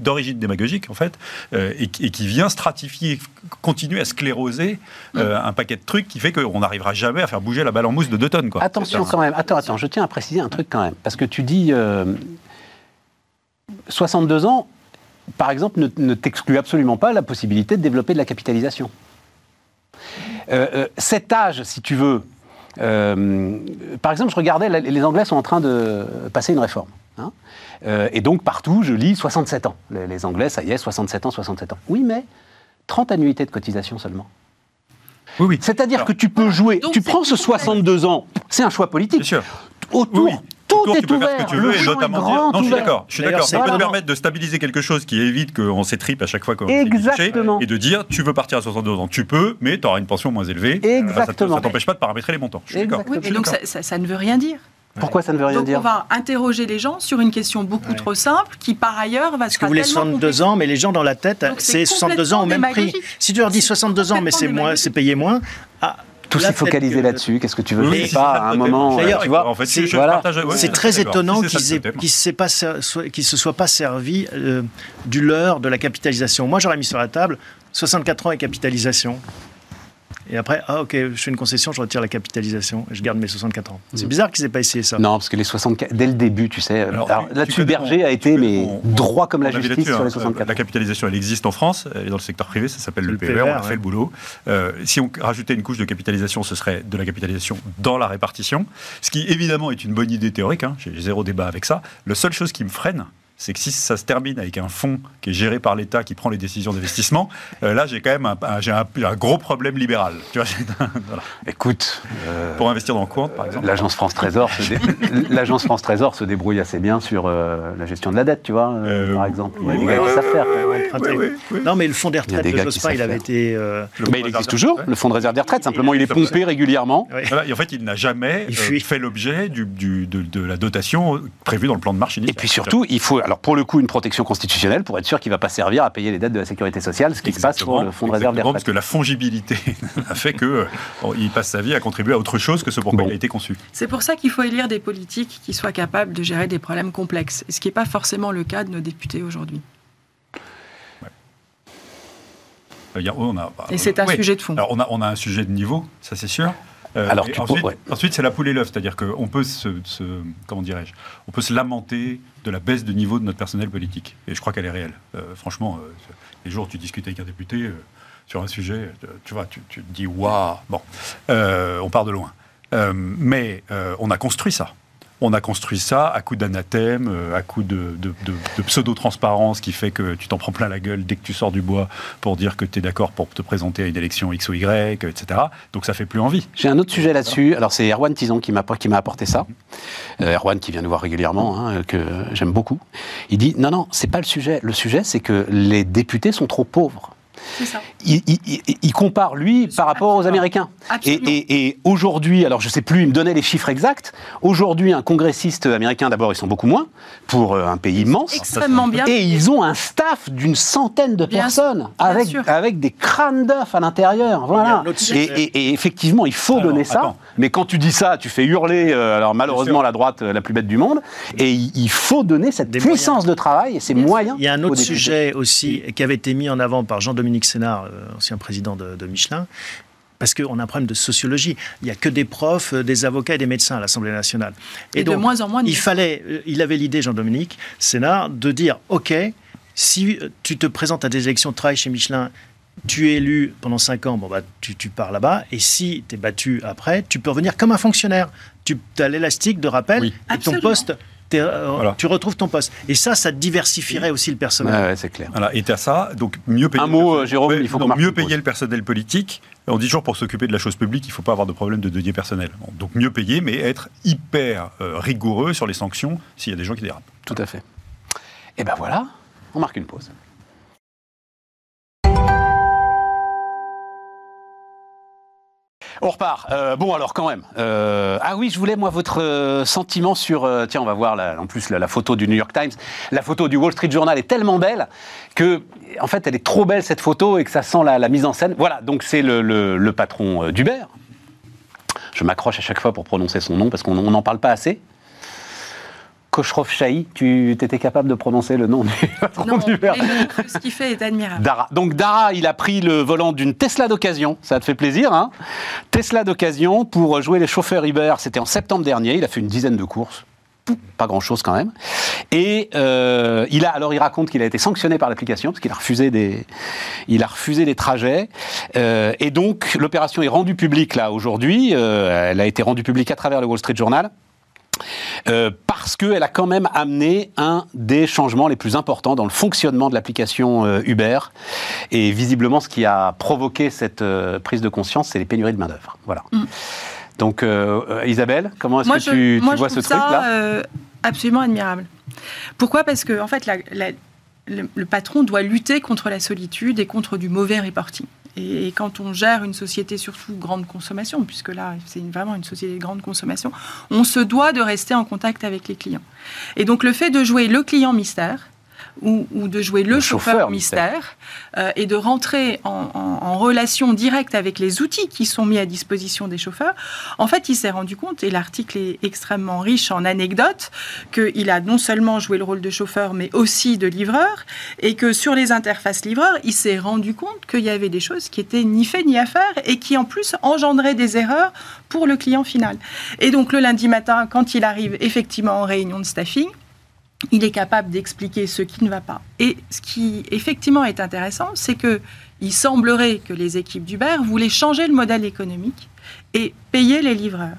d'origine démagogique en fait, et, qui vient stratifier, continuer à scléroser mm. un paquet de trucs qui fait qu'on n'arrivera jamais à faire bouger la balle en mousse de 2 tonnes. Quoi. Attention quand même, attends, attends, je tiens à préciser un truc quand même, parce que tu dis 62 ans, par exemple, ne, ne t'exclut absolument pas la possibilité de développer de la capitalisation. cet âge, si tu veux, euh, par exemple, je regardais, les Anglais sont en train de passer une réforme. Hein. Euh, et donc, partout, je lis 67 ans. Les, Anglais, ça y est, 67 ans, 67 ans. Oui, mais 30 annuités de cotisation seulement. Oui, oui. C'est-à-dire que tu peux jouer, tu prends ce 62 ans, c'est un choix politique. Bien sûr. Autour tout est tu peux ouvert. Faire ce que tu veux, et notamment dire... Non, je suis d'accord. Je suis d'accord. Ça peut te permettre de stabiliser quelque chose qui évite qu'on s'étripe à chaque fois qu'on Exactement. et de dire tu veux partir à 62 ans, tu peux, mais tu auras une pension moins élevée. Exactement. ça t'empêche pas de paramétrer les montants. Je suis d'accord. et donc ça, ne veut rien dire. Pourquoi ça ne veut rien donc dire On va interroger les gens sur une question beaucoup trop simple qui, par ailleurs, va se Parce que vous voulez 62 ans, mais les gens dans la tête, c'est 62 ans au même prix. Si tu leur dis 62 ans, mais c'est payé moins, ah, tous s'y focaliser là-dessus. Qu'est-ce que tu veux oui, pas à un moment D'ailleurs, tu vois, en fait, c'est voilà. très étonnant qu'ils ne se soient pas servis euh, du leurre de la capitalisation. Moi, j'aurais mis sur la table 64 ans et capitalisation. Et après, ah ok, je fais une concession, je retire la capitalisation et je garde mes 64 ans. C'est mm. bizarre qu'ils aient pas essayé ça. Non, parce que les 64, dès le début, tu sais, là-dessus, Berger a été mais droit comme la justice sur les 64 hein. La capitalisation, elle existe en France, elle est dans le secteur privé, ça s'appelle le, PER, on a fait le boulot. Euh, si on rajoutait une couche de capitalisation, ce serait de la capitalisation dans la répartition, ce qui évidemment est une bonne idée théorique, hein, j'ai zéro débat avec ça. La seule chose qui me freine, c'est que si ça se termine avec un fonds qui est géré par l'État, qui prend les décisions d'investissement, euh, là j'ai quand même un, un- j'ai un, un gros problème libéral. Tu vois, voilà. Écoute, euh, Pour investir dans le compte, par exemple? l'agence France Trésor, se dé- l'agence France Trésor se débrouille assez bien sur euh, la gestion de la dette, tu vois, par exemple. Il y a oui, des oui, gars qui oui. Non, mais le fonds des retraites qui Jospin, savent il avait été. euh, Mais il existe toujours, le fonds de réserve des retraites. Simplement, il est pompé régulièrement. ouais. Voilà, et en fait, il n'a jamais euh, fait l'objet du, du- de, de la dotation prévue dans le plan de marche Et initial. puis surtout, il faut, alors pour le coup, une protection constitutionnelle pour être sûr qu'il ne va pas servir à payer les dettes de la sécurité sociale, ce qui se passe pour le fonds de réserve des parce que la fongibilité a fait que euh, bon, il passe sa vie à contribuer à autre chose que ce pour quoi Bon. il a été conçu. C'est pour ça qu'il faut élire des politiques qui soient capables de gérer des problèmes complexes, ce qui n'est pas forcément le cas de nos députés aujourd'hui. Euh, a- a- Et c'est un sujet de fond. Alors on a, on a un sujet de niveau, ça c'est sûr. Euh, Alors, tu ensuite, ouais. ensuite, c'est la poule et l'œuf, c'est-à-dire qu'on peut se, se- comment dirais-je, on peut se lamenter de la baisse de niveau de notre personnel politique. Et je crois qu'elle est réelle. Euh, franchement, euh, les jours où tu discutes avec un député sur un sujet, tu vois, tu, tu te dis waouh. Bon, on part de loin. Mais on a construit ça. On a construit ça à coup d'anathème, euh, à coup de, de- de- de pseudo-transparence qui fait que tu t'en prends plein la gueule dès que tu sors du bois pour dire que tu es d'accord pour te présenter à une élection X ou Y, etc. Donc ça fait plus envie. J'ai un autre sujet là-dessus. Alors, c'est Erwan Tison qui m'a qui m'a apporté ça. Euh, Erwan qui vient nous voir régulièrement, hein, que j'aime beaucoup. Il dit non, non, c'est pas le sujet. Le sujet, c'est que les députés sont trop pauvres. C'est ça. Il, il- il- il compare lui par rapport aux. Américains. Et, Absolument. et- et aujourd'hui, alors je sais plus, il me donnait les chiffres exacts. Aujourd'hui, un congressiste américain, d'abord, ils sont beaucoup moins pour euh, un pays immense. Extrêmement bien. Et ils ont un staff d'une centaine de Bien personnes bien avec, sûr. avec des crânes d'œufs à l'intérieur. Voilà. Et, sujet. et- et effectivement, il faut Alors, donner ça. attends. Mais quand tu dis ça, tu fais hurler, euh, alors malheureusement, la droite euh, la plus bête du monde. Et il, il faut donner cette Des puissance de travail et ces moyens. Il y a un autre sujet aussi qui avait été mis en avant par Jean-Dominique Sénard, ancien président de, de Michelin. Parce qu'on a un problème de sociologie. Il n'y a que des profs, euh, des avocats et des médecins à l'Assemblée nationale. Et de moins en moins de Il fallait, euh, il avait l'idée, Jean-Dominique Sénard, de dire OK, si euh, tu te présentes à des élections de travail chez Michelin, tu es élu pendant 5 ans, bon bah, tu, tu pars là-bas, et si tu es battu après, tu peux revenir comme un fonctionnaire. Tu as l'élastique de rappel, Oui. et ton poste, euh, Voilà. tu retrouves ton poste. Et ça, ça diversifierait aussi le personnel. Ouais, ouais, c'est clair. Voilà, et à ça, donc mieux payer. Un mot, personnel- euh, Jérôme, il faut non, mieux payer le personnel politique. On dit toujours pour s'occuper de la chose publique, il ne faut pas avoir de problème de denier personnel. Bon, donc mieux payer, mais être hyper euh, rigoureux sur les sanctions s'il y a des gens qui dérapent. Tout à fait. Et ben voilà, on marque une pause. On repart. Euh, bon, alors quand même. Euh, ah oui, je voulais, moi, votre euh, sentiment sur... tiens, on va voir la- en plus la, photo du New York Times. La photo du Wall Street Journal est tellement belle que, en fait, elle est trop belle, cette photo, et que ça sent la, mise en scène. Voilà, donc c'est le, le- patron d'Uber. Je m'accroche à chaque fois pour prononcer son nom, parce qu'on n'en parle pas assez. Koshrov Shahi, tu étais capable de prononcer le nom du patron mais le- ce qu'il fait est admirable. Dara. Donc Dara, il a pris le volant d'une Tesla d'occasion, ça te fait plaisir, hein? Tesla d'occasion pour jouer les chauffeurs Uber, c'était en septembre dernier, il a fait une dizaine de courses. Pas grand chose quand même. Et euh, il a, alors il raconte qu'il a été sanctionné par l'application parce qu'il a refusé des, il a refusé des trajets. Euh, et donc l'opération est rendue publique là aujourd'hui. Euh, elle a été rendue publique à travers le Wall Street Journal. Euh, parce qu'elle a quand même amené un des changements les plus importants dans le fonctionnement de l'application euh, Uber. Et visiblement, ce qui a provoqué cette euh, prise de conscience, c'est les pénuries de main-d'œuvre. Voilà. Donc, euh, euh, Isabelle, comment est-ce que je, tu, tu moi, je vois ce truc-là? absolument admirable. Pourquoi? Parce que, en fait, la- la- le, le patron doit lutter contre la solitude et contre du mauvais reporting. Et, quand on gère une société surtout grande consommation, puisque là, c'est vraiment une société de grande consommation, on se doit de rester en contact avec les clients. Et donc, le fait de jouer le client mystère, ou, ou de jouer le, Le chauffeur, chauffeur mystère, euh, et de rentrer en, en- en relation directe avec les outils qui sont mis à disposition des chauffeurs, en fait, il s'est rendu compte, et l'article est extrêmement riche en anecdotes, qu'il a non seulement joué le rôle de chauffeur, mais aussi de livreur, et que sur les interfaces livreurs, il s'est rendu compte qu'il y avait des choses qui étaient ni fait ni à faire, et qui en plus engendraient des erreurs pour le client final. Et donc le lundi matin, quand il arrive effectivement en réunion de staffing, il est capable d'expliquer ce qui ne va pas. Et ce qui effectivement est intéressant, c'est que il semblerait que les équipes d'Uber voulaient changer le modèle économique et payer les livreurs.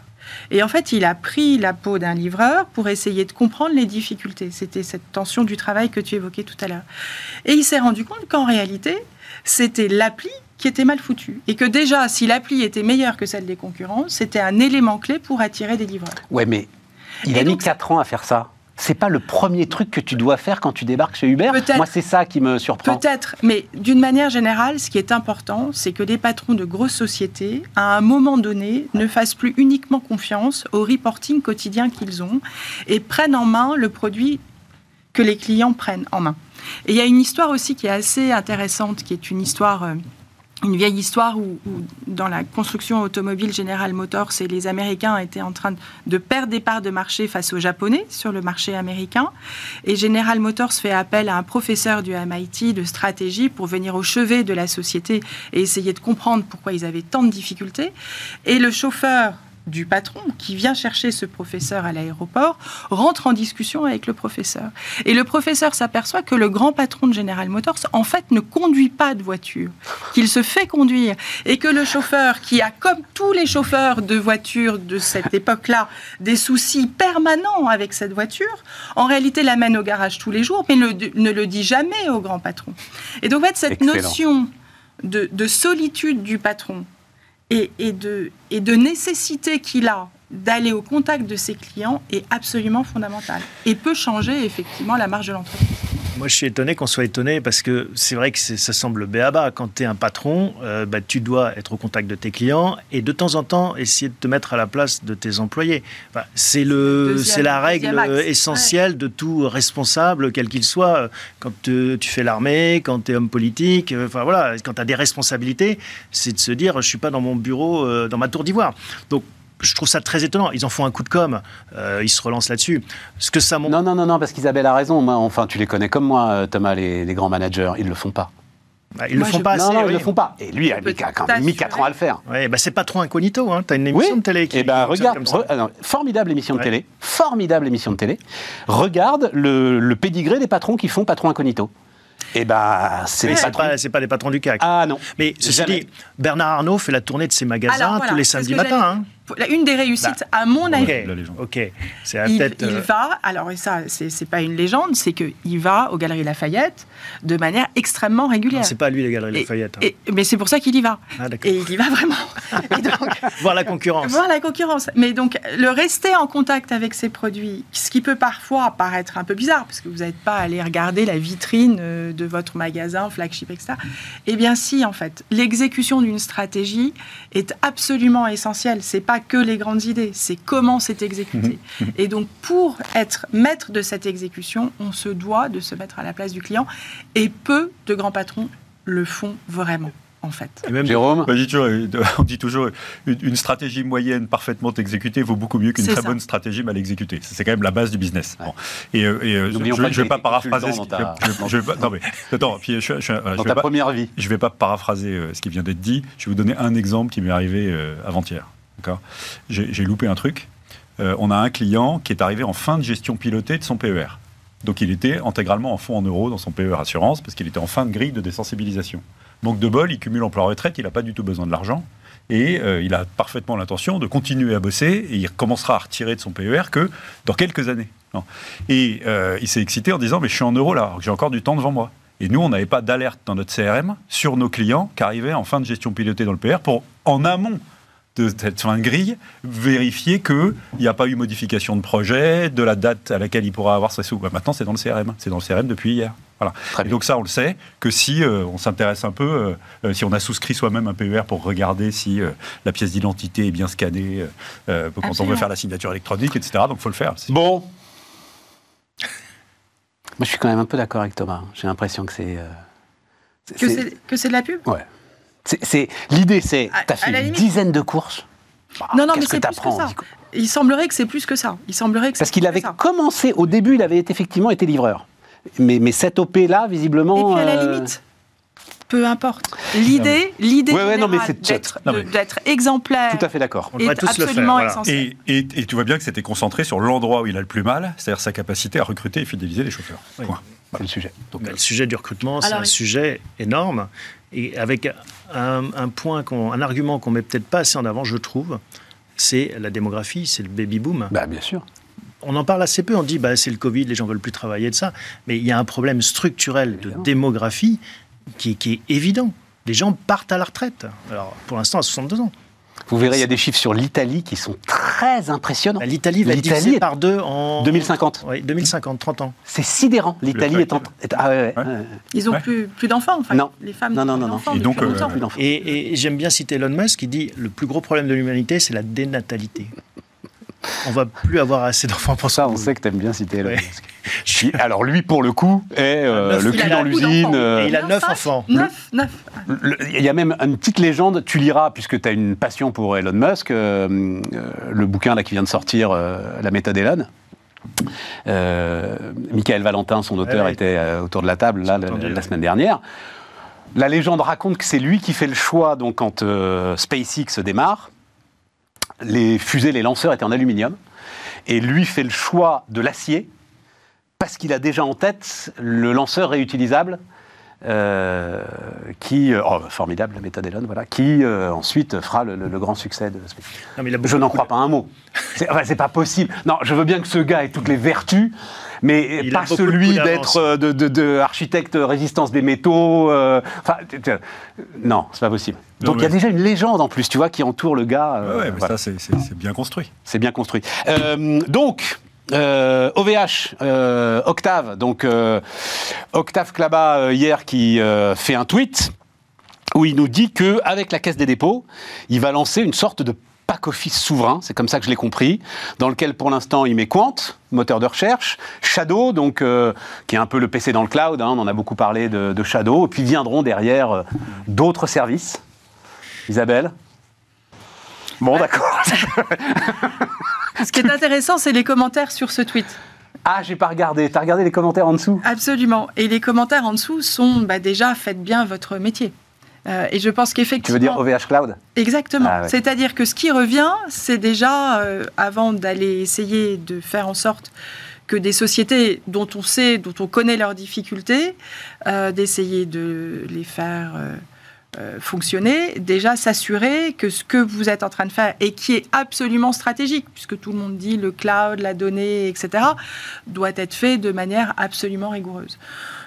Et en fait, il a pris la peau d'un livreur pour essayer de comprendre les difficultés. C'était cette tension du travail que tu évoquais tout à l'heure. Et il s'est rendu compte qu'en réalité, c'était l'appli qui était mal foutue. Et que déjà, si l'appli était meilleure que celle des concurrents, c'était un élément clé pour attirer des livreurs. Ouais, mais il Et a mis donc, 4 ans à faire ça. C'est pas le premier truc que tu dois faire quand tu débarques chez Uber. Moi, c'est ça qui me surprend. Peut-être, mais d'une manière générale, ce qui est important, c'est que les patrons de grosses sociétés, à un moment donné, ne fassent plus uniquement confiance au reporting quotidien qu'ils ont et prennent en main le produit que les clients prennent en main. Et il y a une histoire aussi qui est assez intéressante, qui est une histoire... une vieille histoire où, où dans la construction automobile General Motors, et les Américains étaient en train de perdre des parts de marché face aux Japonais sur le marché américain. Et General Motors fait appel à un professeur du MIT de stratégie pour venir au chevet de la société et essayer de comprendre pourquoi ils avaient tant de difficultés. Et le chauffeur du patron qui vient chercher ce professeur à l'aéroport rentre en discussion avec le professeur. Et le professeur s'aperçoit que le grand patron de General Motors, en fait, ne conduit pas de voiture, qu'il se fait conduire. Et que le chauffeur, qui a, comme tous les chauffeurs de voiture de cette époque-là, des soucis permanents avec cette voiture, en réalité l'amène au garage tous les jours, mais ne le dit jamais au grand patron. Et donc, en fait, cette Excellent. notion de, de solitude du patron et, de, de nécessité qu'il a d'aller au contact de ses clients est absolument fondamentale et peut changer effectivement la marge de l'entreprise. Moi, je suis étonné qu'on soit étonné parce que c'est vrai que ça semble béaba. Quand tu es un patron, euh, bah, tu dois être au contact de tes clients et de temps en temps essayer de te mettre à la place de tes employés. Enfin, c'est le, Deuxième- c'est la règle essentielle de tout responsable, quel qu'il soit. Quand tu fais l'armée, quand tu es homme politique, euh, enfin voilà, quand tu as des responsabilités, c'est de se dire je suis pas dans mon bureau, euh, dans ma tour d'ivoire. Donc je trouve ça très étonnant. Ils en font un coup de com, euh, ils se relancent là-dessus. Ce que ça montre. Non, non, non, non, parce qu'Isabelle a raison. Moi, enfin, tu les connais comme moi, euh, Thomas, les, les grands managers. Ils le font pas. Bah, ils Moi, le font je- pas assez. non, non, ils oui. le font pas. Et lui, il a mis quand même mis 4 ans à le faire. Ouais, bah c'est pas trop incognito, hein. T'as une émission de télé qui Eh ben, fonctionne regarde, comme ça. re- ah non, formidable émission de télé, formidable émission de télé. Regarde le, le pédigré des patrons qui font patron incognito. Eh ben, c'est les patrons. pas, c'est pas des patrons du CAC. Ah non. Mais ceci Jamais. dit, Bernard Arnault fait la tournée de ses magasins Alors, voilà, tous les samedis matins. Une des réussites, à mon avis, ok. C'est il, euh, va, alors et ça, c'est c'est pas une légende, c'est qu'il va aux Galeries Lafayette de manière extrêmement régulière. non, c'est pas lui les galeries Et- Lafayette. hein. et- mais c'est pour ça qu'il y va. Ah. Et il y va vraiment. Et donc, Voir la concurrence. Voir la concurrence. Mais donc, le rester en contact avec ces produits, ce qui peut parfois paraître un peu bizarre, parce que vous n'êtes pas allé regarder la vitrine euh, de votre magasin, flagship, etc. Eh bien, si, en fait. L'exécution d'une stratégie est absolument essentielle. C'est pas que les grandes idées, c'est comment c'est exécuté. Et donc, pour être maître de cette exécution, on se doit de se mettre à la place du client. Et peu de grands patrons le font vraiment, en fait. Et même Jérôme On dit toujours, on dit toujours, une, stratégie moyenne parfaitement exécutée vaut beaucoup mieux qu'une très ça. bonne stratégie mal exécutée. C'est quand même la base du business. Bon. Et, euh, et, euh, je ne vais pas paraphraser. ce consultant qui- dans ta- je- je- je vais pas- non mais attends, puis je, je- je- je Dans vais ta pas- première vie. je ne vais pas paraphraser ce qui vient d'être dit. Je vais vous donner un exemple qui m'est arrivé euh, avant-hier. J'ai loupé un truc. Euh, on a un client qui est arrivé en fin de gestion pilotée de son PER. Donc il était intégralement en fonds en euros dans son PER assurance parce qu'il était en fin de grille de désensibilisation. Manque de bol, il cumule emploi-retraite, il n'a pas du tout besoin de l'argent. Et euh, il a parfaitement l'intention de continuer à bosser et il recommencera à retirer de son PER que dans quelques années. Et euh, il s'est excité en disant Mais je suis en euros là, j'ai encore du temps devant moi. Et nous, on n'avait pas d'alerte dans notre CRM sur nos clients qui arrivaient en fin de gestion pilotée dans le PR pour, en amont de cette fin de grille, vérifier qu'il n'y a pas eu modification de projet, de la date à laquelle il pourra avoir ses sous. Bah, maintenant, c'est dans le CRM. C'est dans le CRM depuis hier. Voilà. Et donc ça, on le sait, que si euh, on s'intéresse un peu, euh, euh, si on a souscrit soi-même un PER pour regarder si euh, la pièce d'identité est bien scannée, quand on veut faire la signature électronique, etc. Donc il faut le faire. Bon. Moi, je suis quand même un peu d'accord avec Thomas. J'ai l'impression que euh, c'est que c'est de la pub? Ouais. C'est- L'idée, c'est. T'as fait une limite. dizaine de courses. Bah, Non, non, mais c'est plus que ça. Il semblerait que c'est plus que ça. Il semblerait que Parce qu'il avait ça. commencé, au début, il avait effectivement été livreur. Mais, mais cette OP-là, Et visiblement. puis à la euh, limite, peu importe. L'idée, l'idée Ouais, ouais, non, mais générale c'est- d'être non, mais- de- d'être exemplaire Tout à fait d'accord. On tous le faire, absolument voilà. essentiel. Et, et- et tu vois bien que c'était concentré sur l'endroit où il a le plus mal, c'est-à-dire sa capacité à recruter et fidéliser les chauffeurs. Oui. Point. C'est le sujet. Donc, Bah, le sujet du recrutement, c'est Alors, un oui. sujet énorme. Et avec un, un point, qu'on- un argument qu'on met peut-être pas assez en avant, je trouve, c'est la démographie, c'est le baby boom. Bah, bien sûr. On en parle assez peu, on dit bah, c'est le Covid, les gens veulent plus travailler de ça, mais il y a un problème structurel de démographie qui, qui est évident. Les gens partent à la retraite. Alors, pour l'instant, à 62 ans. Vous verrez, il y a des chiffres sur l'Italie qui sont très impressionnants. Bah, L'Italie va être divisée par deux en 2050. Oui, 2050, 30 ans. C'est sidérant. L'Italie est en. est- Ah ouais, ouais. Ils ont Ouais. plus, plus d'enfants, enfin, Non. les femmes Non, non, n'ont non, plus non. d'enfants Et donc, euh. Plus d'enfants. Et, et j'aime bien citer Elon Musk qui dit le plus gros problème de l'humanité, c'est la dénatalité. On va plus avoir assez d'enfants pour Ça, ça. on sait que t'aimes bien citer Elon Ouais. Musk. Alors lui, pour le coup, est euh, Neuf. le cul dans l'usine. euh, il a neuf enfants. Neuf, neuf. Il y a même une petite légende, tu liras, puisque tu as une passion pour Elon Musk, euh, euh, le bouquin là, qui vient de sortir, euh, La méthode Elon. Euh, Michael Valentin, son auteur, Ouais, ouais. était euh, autour de la table là, la, la ouais. semaine dernière. La légende raconte que c'est lui qui fait le choix, donc quand euh, SpaceX démarre, les fusées, les lanceurs étaient en aluminium, et lui fait le choix de l'acier parce qu'il a déjà en tête le lanceur réutilisable euh, qui, euh, oh, formidable la méthode Elon, voilà, qui euh, ensuite fera le, le- le grand succès de. Non, mais Je n'en de- crois pas un mot. C'est enfin, pas possible. Non, je veux bien que ce gars ait toutes les vertus, mais Il pas celui d'être de, de- de architecte résistance des métaux. euh, non, c'est pas possible. Non, Donc il y a déjà une légende en plus, tu vois, qui entoure le gars. euh, Ouais, mais voilà. ça, c'est- bien construit. C'est bien construit. Euh, donc, euh, OVH, euh, Octave, donc euh, Octave Klaba euh, hier qui euh, fait un tweet où il nous dit que avec la Caisse des dépôts, il va lancer une sorte de pack office souverain, c'est comme ça que je l'ai compris, dans lequel pour l'instant il met Quant, moteur de recherche, Shadow, donc euh, qui est un peu le PC dans le cloud, hein, on en a beaucoup parlé de, de Shadow, et puis viendront derrière euh, d'autres services. Isabelle? Bon, d'accord. Ce qui est intéressant, c'est les commentaires sur ce tweet. Ah, j'ai pas regardé. T'as regardé les commentaires en dessous? Absolument. Et les commentaires en dessous sont bah, déjà faites bien votre métier. Euh, et je pense Tu veux qu'effectivement. dire OVH Cloud? Exactement. Ah ouais. C'est-à-dire que ce qui revient, c'est déjà, euh, avant d'aller essayer de faire en sorte que des sociétés dont on sait, dont on connaît leurs difficultés, euh, d'essayer de les faire euh, fonctionner, déjà s'assurer que ce que vous êtes en train de faire et qui est absolument stratégique, puisque tout le monde dit le cloud, la donnée, etc., doit être fait de manière absolument rigoureuse.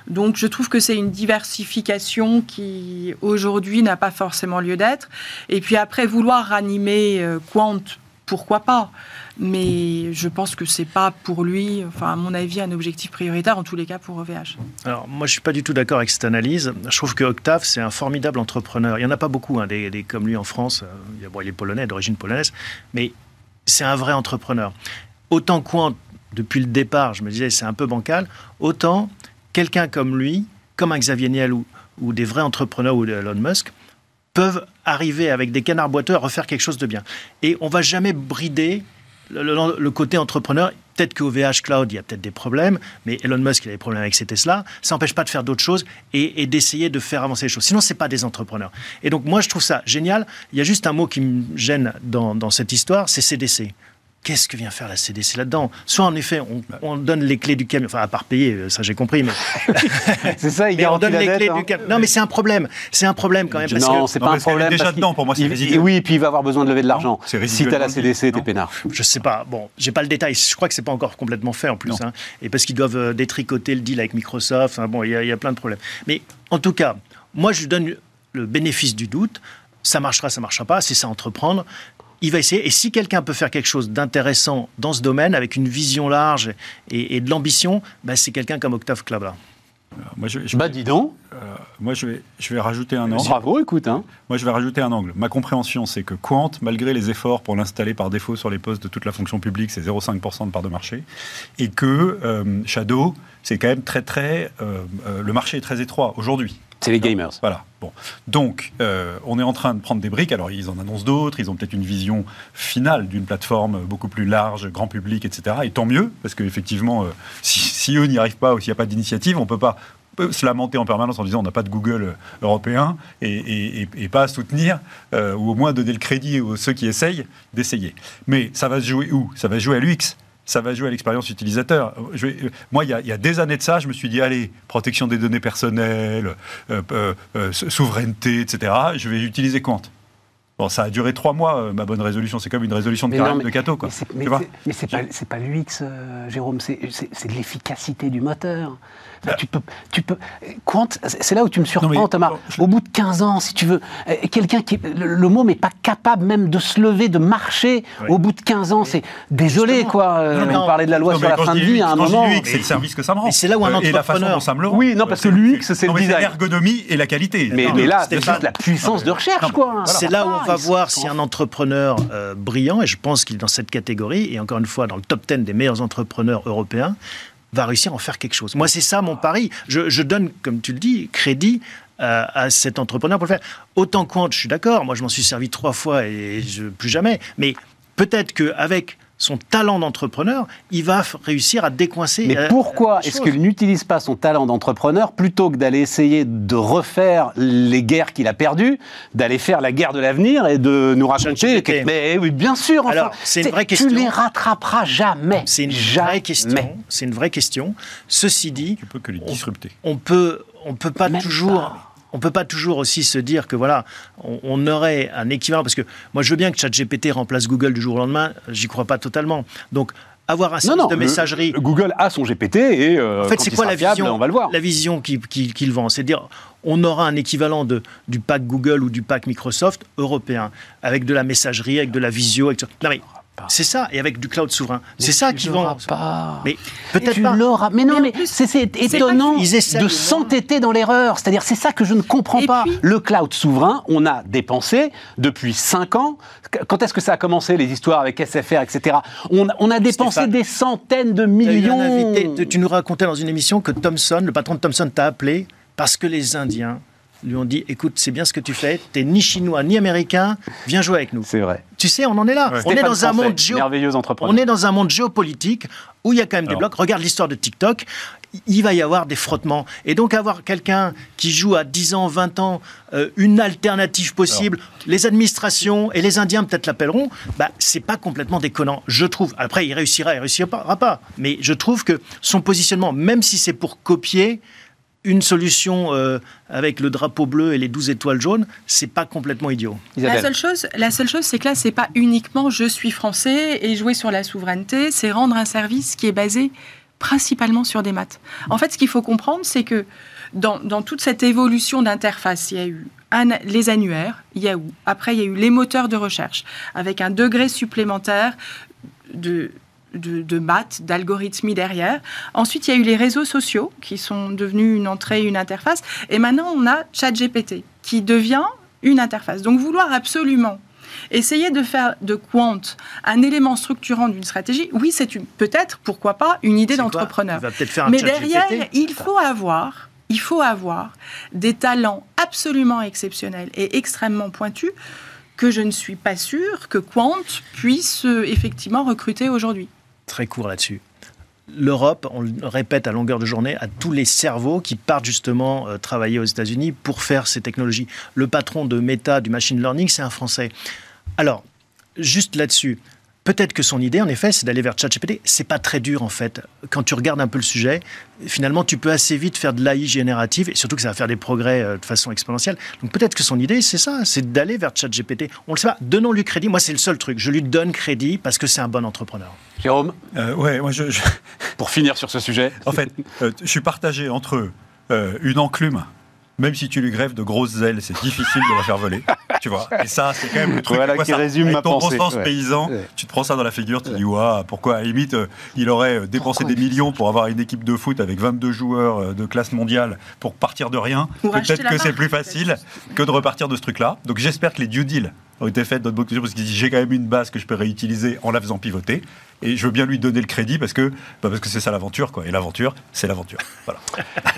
Donc je trouve que c'est une diversification qui aujourd'hui n'a pas forcément lieu d'être. Et puis après vouloir ranimer euh, Quant, pourquoi pas? Mais je pense que c'est pas pour lui, enfin à mon avis, un objectif prioritaire, en tous les cas pour OVH. Alors, moi, je suis pas du tout d'accord avec cette analyse. Je trouve que Octave, c'est un formidable entrepreneur. Il y en a pas beaucoup, hein, des, comme lui en France. Euh, Bon, il est polonais, d'origine polonaise, mais c'est un vrai entrepreneur. Autant Quant, depuis le départ, je me disais, c'est un peu bancal, autant quelqu'un comme lui, comme un Xavier Niel ou, ou des vrais entrepreneurs ou Elon Musk, peuvent arriver avec des canards boiteux à refaire quelque chose de bien. Et on va jamais brider le, côté entrepreneur. Peut-être qu'au VH Cloud, il y a peut-être des problèmes, mais Elon Musk, il a des problèmes avec ses Tesla. Ça n'empêche pas de faire d'autres choses et, d'essayer de faire avancer les choses. Sinon, c'est pas des entrepreneurs. Et donc, moi, je trouve ça génial. Il y a juste un mot qui me gêne dans cette histoire, c'est CDC. Qu'est-ce que vient faire la CDC là-dedans? Soit, en effet, on, on donne les clés du camion, enfin, à part payer, euh, ça j'ai compris, mais, C'est ça, il mais on donne la les dette, clés hein. du camion. Non, mais c'est un problème. C'est un problème quand même. Parce non, que, c'est Non, pas un problème. déjà parce dedans, pour moi, c'est résiduel. Oui, et puis il va avoir besoin de lever de l'argent. c'est Si t'as la CDC, t'es peinard. Je sais pas. Bon, j'ai pas le détail. Je crois que c'est pas encore complètement fait en plus. Hein. Et parce qu'ils doivent euh, détricoter le deal avec Microsoft. Bon, il y, y a plein de problèmes. Mais en tout cas, moi, je donne le bénéfice du doute. Ça marchera, ça marchera pas. C'est ça entreprendre. Il va essayer. Et si quelqu'un peut faire quelque chose d'intéressant dans ce domaine, avec une vision large et, et de l'ambition, bah, c'est quelqu'un comme Octave Klaba. Moi, je, je- Bah dis donc, euh, moi, je vais, je vais rajouter un angle. bravo, écoute. Hein. Moi, je vais rajouter un angle. Ma compréhension, c'est que Quant, malgré les efforts pour l'installer par défaut sur les postes de toute la fonction publique, c'est 0,5% de part de marché, et que euh, Shadow, c'est quand même très, très. euh, euh, le marché est très étroit aujourd'hui. C'est les gamers. Voilà. Bon. Donc, euh, on est en train de prendre des briques. Alors, ils en annoncent d'autres. Ils ont peut-être une vision finale d'une plateforme beaucoup plus large, grand public, etc. Et tant mieux, parce qu'effectivement, euh, si, si eux n'y arrivent pas ou s'il n'y a pas d'initiative, on peut pas se lamenter en permanence en disant on n'a pas de Google euh, européen et, et- et- et pas soutenir euh, ou au moins donner le crédit aux ceux qui essayent d'essayer. Mais ça va se jouer où? Ça va se jouer à l'UX. Ça va jouer à l'expérience utilisateur. Je vais- moi, il y, a, il y a des années de ça, je me suis dit, allez, protection des données personnelles, euh, euh, euh, sou- souveraineté, etc., je vais utiliser Quant. Bon, ça a duré trois mois, ma bonne résolution. C'est comme une résolution de Mais non, mais- de Cato, quoi. Mais c'est- pas, pas l'UX, Jérôme, c'est de l'efficacité du moteur. Enfin, tu peux, tu peux. C'est là où tu me surprends, Bah. Non, mais- Thomas. je- Au bout de 15 ans, si tu veux, euh, quelqu'un qui. Le, le môme n'est pas capable même de se lever, de marcher. Oui. Au bout de 15 ans, c'est. Désolé, Justement. quoi. euh, Non, mais on parlait de la loi Non, sur la fin de vie à un moment. C'est le service que ça me rend. C'est là où un Euh, Et la façon entrepreneur- dont ça me le rend. Oui, non, parce que l'UX, c'est le design. l'ergonomie et la qualité. Mais, mais là, c'est pas- juste la puissance de recherche, quoi. voilà. C'est là où on va voir si un entrepreneur euh, brillant, et je pense qu'il est dans cette catégorie, et encore une fois dans le top 10 des meilleurs entrepreneurs européens, va réussir à en faire quelque chose. Moi, c'est ça mon pari. Je, donne, comme tu le dis, crédit euh, à cet entrepreneur pour le faire. Autant Quant, je suis d'accord, moi je m'en suis servi trois fois et plus jamais, mais peut-être qu'avec son talent d'entrepreneur, il va réussir à décoincer. Mais euh, pourquoi est-ce qu'il n'utilise pas son talent d'entrepreneur plutôt que d'aller essayer de refaire les guerres qu'il a perdues, d'aller faire la guerre de l'avenir et de nous raconter que- Mais oui, bien sûr. enfin, Alors, c'est une vraie Tu question. les rattraperas jamais. C'est une jamais. vraie question. C'est une vraie question. Ceci dit, Tu peux que les disrupter. on peut, on peut pas Même toujours. pas. On peut pas toujours aussi se dire que voilà, on, on aurait un équivalent parce que moi je veux bien que ChatGPT remplace Google du jour au lendemain, j'y crois pas totalement. Donc avoir un service non, de le- messagerie. Google a son GPT et euh, en fait, c'est quoi la fiable, vision On va le voir. La vision qu'il vend, c'est dire on aura un équivalent de, du pack Google ou du pack Microsoft européen avec de la messagerie, avec de la visio, avec non mais c'est ça et avec du cloud souverain. C'est ça tu qui l'auras vend. pas. Mais peut-être pas. l'auras. Mais non, Mais c'est étonnant qu'ils de s'entêter dans l'erreur. C'est-à-dire, c'est ça que je ne comprends Et pas. puis- Le cloud souverain, on a dépensé depuis 5 ans. Quand est-ce que ça a commencé, les histoires avec SFR, etc. On, a- on a dépensé Stéphane, des centaines de millions. invité, tu nous racontais dans une émission que Thomson, le patron de Thomson, t'a appelé parce que les Indiens lui ont dit écoute, c'est bien ce que tu fais, t'es ni chinois ni américain, viens jouer avec nous. C'est vrai. Tu sais, on en est là. Ouais. On est dans un Français, monde géo- merveilleux entrepreneur. On est dans un monde géopolitique où il y a quand même des Alors. blocs. Regarde l'histoire de TikTok. Il va y avoir des frottements. Et donc, avoir quelqu'un qui joue à 10 ans, 20 ans, euh, une alternative possible, les administrations et les Indiens peut-être l'appelleront, bah, c'est pas complètement déconnant, je trouve. Après, il réussira, il réussira pas. Mais je trouve que son positionnement, même si c'est pour copier, une solution euh, avec le drapeau bleu et les 12 étoiles jaunes, c'est pas complètement idiot. La seule chose, la seule chose, c'est que là, c'est pas uniquement je suis français et jouer sur la souveraineté, c'est rendre un service qui est basé principalement sur des maths. En fait, ce qu'il faut comprendre, c'est que dans, dans toute cette évolution d'interface, il y a eu un- les annuaires, Yahoo. Après, il y a eu les moteurs de recherche, avec un degré supplémentaire de, de, de maths, d'algorithmie derrière. Ensuite, il y a eu les réseaux sociaux qui sont devenus une entrée, une interface. Et maintenant, on a ChatGPT qui devient une interface. Donc, vouloir absolument essayer de faire de Quant un élément structurant d'une stratégie, oui, c'est peut-être, pourquoi pas, une idée d'entrepreneur. Mais derrière, GPT. il faut avoir, il faut avoir des talents absolument exceptionnels et extrêmement pointus que je ne suis pas sûre que Quant puisse euh, effectivement recruter aujourd'hui. Très court là-dessus. L'Europe, on le répète à longueur de journée, a tous les cerveaux qui partent justement euh, travailler aux États-Unis pour faire ces technologies. Le patron de Meta du machine learning, c'est un Français. Alors, juste là-dessus, peut-être que son idée, en effet, c'est d'aller vers ChatGPT. C'est pas très dur, en fait. Quand tu regardes un peu le sujet, finalement, tu peux assez vite faire de l'AI générative, et surtout que ça va faire des progrès euh, de façon exponentielle. Donc peut-être que son idée, c'est ça, c'est d'aller vers ChatGPT. On le sait pas. Donnons-lui crédit. Moi, c'est le seul truc. Je lui donne crédit parce que c'est un bon entrepreneur. Jérôme, Euh, ouais, moi je, je- pour finir sur ce sujet. en fait, euh, je suis partagé entre euh, une enclume. Même si tu lui grèves de grosses ailes, c'est difficile de la faire voler. Tu vois. Et ça, c'est quand même le truc. Voilà tu vois qui ça, résume avec ma ton pensée. Ouais. paysan, Ouais. tu te prends ça dans la figure, tu te dis, waouh, pourquoi à la limite, euh, il aurait euh, dépensé Pourquoi des millions pour avoir une équipe de foot avec 22 joueurs euh, de classe mondiale pour partir de rien. Peut-être que c'est plus facile que de repartir de ce truc-là. Donc j'espère que les due deals ont été faits dans conditions parce qu'il dit j'ai quand même une base que je peux réutiliser en la faisant pivoter. Et je veux bien lui donner le crédit parce que bah, parce que c'est ça l'aventure quoi. Et l'aventure, c'est l'aventure. Voilà.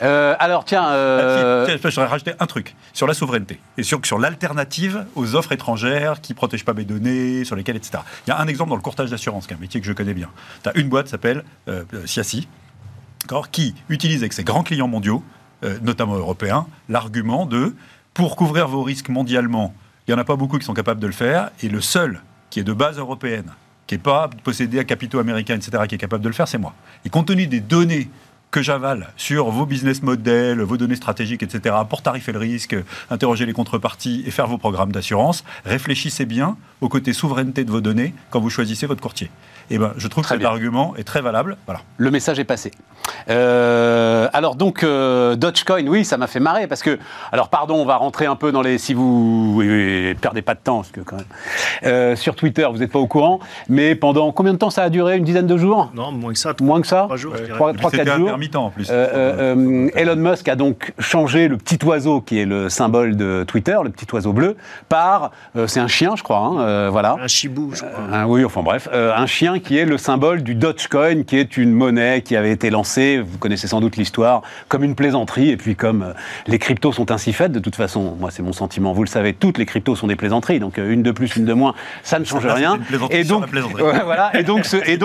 Euh, alors, tiens, euh, Ah, si, tiens, je voudrais rajouter un truc sur la souveraineté et sur, sur l'alternative aux offres étrangères qui protègent pas mes données, sur lesquelles, etc. Il y a un exemple dans le courtage d'assurance, qui est un métier que je connais bien. Tu as une boîte qui s'appelle euh, euh, Siassi, qui utilise avec ses grands clients mondiaux, euh, notamment européens, l'argument de pour couvrir vos risques mondialement, il n'y en a pas beaucoup qui sont capables de le faire, et le seul qui est de base européenne, qui n'est pas possédé à capitaux américains, etc., qui est capable de le faire, c'est moi. Et compte tenu des données que j'avale sur vos business models, vos données stratégiques, etc., pour tarifer le risque, interroger les contreparties et faire vos programmes d'assurance, réfléchissez bien au côté souveraineté de vos données quand vous choisissez votre courtier. Et ben, je trouve Très que cet argument est très valable. Voilà. Le message est passé. Euh, alors donc euh, Dogecoin, oui, ça m'a fait marrer parce que, alors pardon, on va rentrer un peu dans les, si vous oui, oui, perdez pas de temps, parce que quand même, Euh, sur Twitter, vous n'êtes pas au courant, mais pendant combien de temps ça a duré Une dizaine de jours? Non, moins que ça. Moins que ça Trois jours, je dirais. Trois, trois, C'était quatre jours. intermittent en plus. Euh, euh, euh, Elon Musk a donc changé le petit oiseau qui est le symbole de Twitter, le petit oiseau bleu, par, euh, c'est un chien, je crois, hein, euh, voilà. Un chibou, je crois. Un- oui, enfin bref, euh, un chien qui est le symbole du Dogecoin, qui est une monnaie qui avait été lancée, vous connaissez sans doute l'histoire, comme une plaisanterie, et puis comme euh, les cryptos sont ainsi faites, de toute façon, moi c'est mon sentiment, vous le savez, toutes les cryptos sont des plaisanteries, donc euh, une de plus, une de moins, ça ne change rien. Et donc, ouais, voilà, et donc ce, et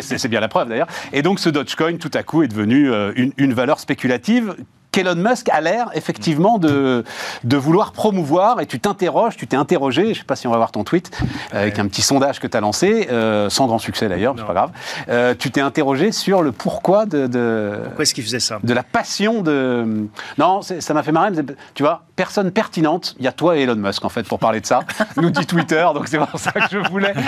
c'est bien la preuve d'ailleurs, et donc ce Dogecoin tout à coup est devenu euh, une, une valeur spéculative. qu'Elon Musk a l'air effectivement de, de vouloir promouvoir. Et tu t'interroges, tu t'es interrogé, je ne sais pas si on va voir ton tweet, avec un petit sondage que tu as lancé, euh, sans grand succès d'ailleurs, c'est pas grave, Euh, tu t'es interrogé sur le pourquoi de, de, Pourquoi est-ce qu'il faisait ça de la passion de... Non, ça m'a fait marrer, tu vois, personne pertinente, il y a toi et Elon Musk en fait pour parler de ça, nous dit Twitter, donc c'est pour ça que je voulais...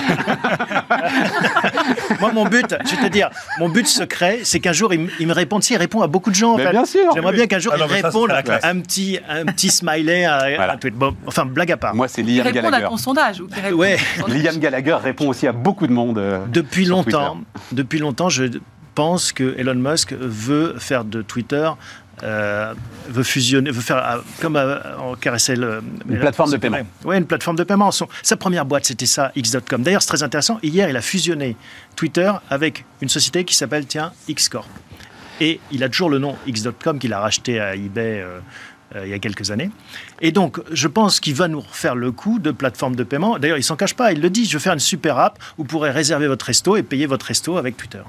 Moi, mon but, je vais te dire, mon but secret, c'est qu'un jour, il, me- il me réponde. Si, il répond à beaucoup de gens. en Mais fait. bien sûr. J'aimerais bien qu'un jour, Ah non, il réponde à classe. un petit, un petit smiley à, Voilà. un tweet. Bon, enfin, blague à part. Moi c'est Qui Liam répondent à Gallagher. ton sondage. Ou Ouais. à ton sondage. Liam Gallagher répond aussi à beaucoup de monde. Depuis sur longtemps, Twitter. depuis longtemps, je pense que Elon Musk veut faire de Twitter. euh, veut fusionner, veut faire euh, comme euh, en KRSL. Une plateforme de paiement. Oui, une plateforme de paiement. Son- sa première boîte, c'était ça, X.com. D'ailleurs, c'est très intéressant. Hier, il a fusionné Twitter avec une société qui s'appelle, tiens, Xcorp. Et il a toujours le nom X.com qu'il a racheté à eBay euh, il y a quelques années. Et donc, je pense qu'il va nous refaire le coup de plateforme de paiement. D'ailleurs, il s'en cache pas. Il le dit. Je vais faire une super app où vous pourrez réserver votre resto et payer votre resto avec Twitter.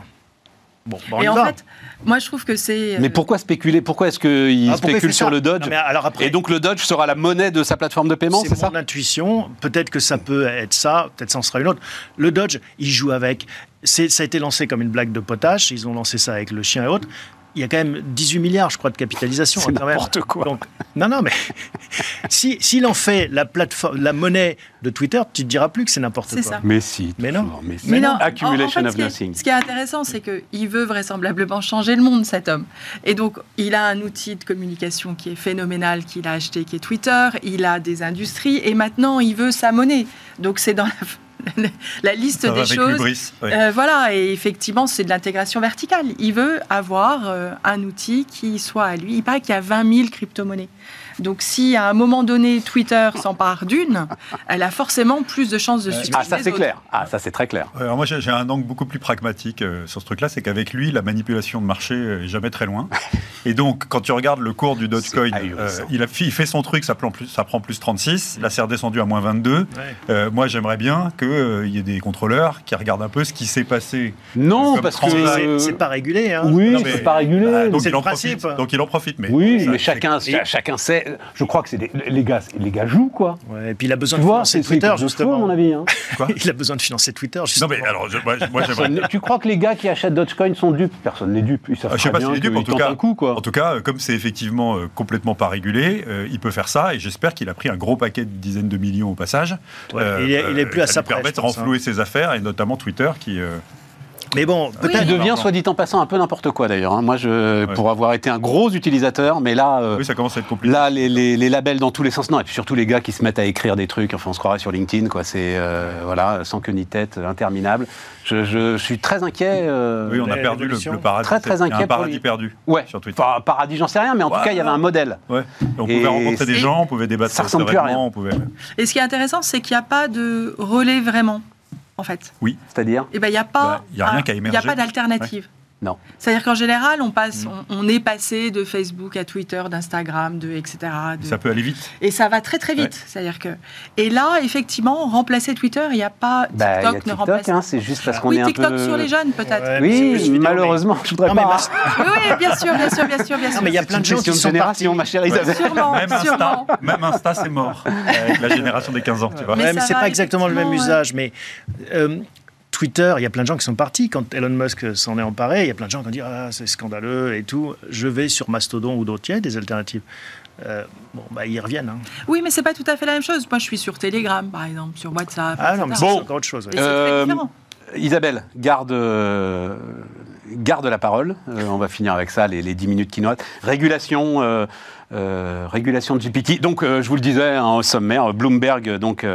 Bon, bon, on Et y en va. fait, moi je trouve que c'est. Mais pourquoi spéculer? Pourquoi est-ce qu'il Ah, spécule sur le Dodge Non, mais alors après- Et donc le Dodge sera la monnaie de sa plateforme de paiement, c'est c'est ça? mon intuition. Peut-être que ça peut être ça, peut-être ça en sera une autre. Le Dodge, il joue avec. C'est- Ça a été lancé comme une blague de potache. Ils ont lancé ça avec le chien et autres. Il y a quand même 18 milliards, je crois, de capitalisation. C'est n'importe quoi. Donc, non, non, mais si- s'il en fait la plateforme, la monnaie de Twitter, tu te diras plus que c'est n'importe quoi. Ça. Mais si. Mais non. Mais, si. Mais non, Accumulation en- en fait, of ce qui est- nothing. Ce qui est intéressant, c'est qu'il veut vraisemblablement changer le monde, cet homme. Et donc, il a un outil de communication qui est phénoménal, qu'il a acheté, qui est Twitter. Il a des industries. Et maintenant, il veut sa monnaie. Donc, c'est dans la, la liste des choses. l'hubris, ouais. Euh, voilà, et effectivement, c'est de l'intégration verticale. Il veut avoir euh, un outil qui soit à lui. Il paraît qu'il y a 20 000 crypto-monnaies. Donc, si à un moment donné, Twitter s'empare d'une, elle a forcément plus de chances de succès. Ah, ça c'est clair. Ah, ça c'est très clair. Ouais, Alors moi j'ai un angle beaucoup plus pragmatique euh, sur ce truc-là, c'est qu'avec lui la manipulation de marché euh, est jamais très loin. Et donc quand tu regardes le cours du Dogecoin, euh, il, a, il fait son truc, ça prend plus, ça prend plus 36, là c'est redescendu à moins 22. Ouais. Euh, moi j'aimerais bien qu'il y ait des contrôleurs qui regardent un peu ce qui s'est passé. Non, Comme parce que. C'est- pas régulé. Hein. Oui, c'est pas régulé. Ah, donc, C'est il le en principe. profite, donc il en profite. Mais oui, ça, mais chacun sait. Je crois que c'est des, les gars, les gars jouent quoi. Ouais, et puis il a besoin Tu de vois, financer Twitter, de fou, justement. à mon avis. hein. Quoi Il a besoin de financer Twitter, Non mais alors je- moi, moi, j'aimerais tu crois que les gars qui achètent Dogecoin sont dupes? Personne n'est dupe. Ils savent Ah, je sais pas bien s'il est dupe, en tout cas. un coup, quoi. En tout cas, euh, comme c'est effectivement euh, complètement pas régulé, euh, il peut faire ça et j'espère qu'il a pris un gros paquet de dizaines de millions au passage. Euh, il est- il est plus à ça sa presse, de je pense, hein. renflouer ses affaires et notamment Twitter qui. Mais bon, Oui. peut-être. Qui devient, soit dit en passant, un peu n'importe quoi d'ailleurs. hein. Moi, je, Ouais. pour avoir été un gros utilisateur, mais là, euh, Oui, ça commence à être compliqué. là, les, les- les labels dans tous les sens, non, et puis surtout les gars qui se mettent à écrire des trucs. Enfin, on se croirait sur LinkedIn, quoi. C'est euh, voilà, sans queue ni tête, interminable. Je, je suis très inquiet. euh, oui, on a perdu le, le paradis. Très, très Il y a inquiet un paradis perdu Ouais. sur Twitter. Enfin, paradis, j'en sais rien, mais en tout cas, il y avait un modèle. Ouais. On Et pouvait rencontrer des gens, on pouvait débattre ça ressemble plus à rien. on pouvait. Et ce qui est intéressant, c'est qu'il n'y a pas de relais vraiment, en fait. Oui. C'est-à-dire Eh ben, il n'y a pas. Bah, il y a rien a Il n'y a pas d'alternative. Non. C'est-à-dire qu'en général, on passe, Mm. on, on est passé de Facebook à Twitter, d'Instagram, de etc. de- Ça peut aller vite. Et ça va très très vite. C'est-à-dire que. Et là, effectivement, remplacer Twitter, il n'y a pas TikTok, Bah, y a ne TikTok, remplace. hein, c'est juste parce qu'on oui, est un TikTok peu. sur les jeunes peut-être. Ouais, Oui, malheureusement, je voudrais Non, pas. Oui, bien sûr, bien sûr, bien sûr, bien sûr. Non, mais il y a plein de gens qui de sont génération, partis. ma chère Isabelle. Sûrement, Même Insta, même Insta, c'est mort avec la génération des 15 ans, tu vois. Mais Ouais, mais ça c'est pas exactement le même usage. Mais euh, Twitter, il y a plein de gens qui sont partis. Quand Elon Musk s'en est emparé, il y a plein de gens qui ont dit Ah, c'est scandaleux et tout. Je vais sur Mastodon ou d'autres. Il y a des alternatives. Euh, bon, bah, ils reviennent. hein. Oui, mais c'est pas tout à fait la même chose. Moi, je suis sur Telegram, par exemple, sur WhatsApp. Ah non, mais c'est Bon. encore autre chose. ouais. Euh. Isabelle, garde, euh, garde la parole. Euh, on va finir avec ça, les, les 10 minutes qui nous restent. Régulation, euh, euh, régulation de GPT. Donc, je vous le disais hein, au sommaire, Bloomberg donc,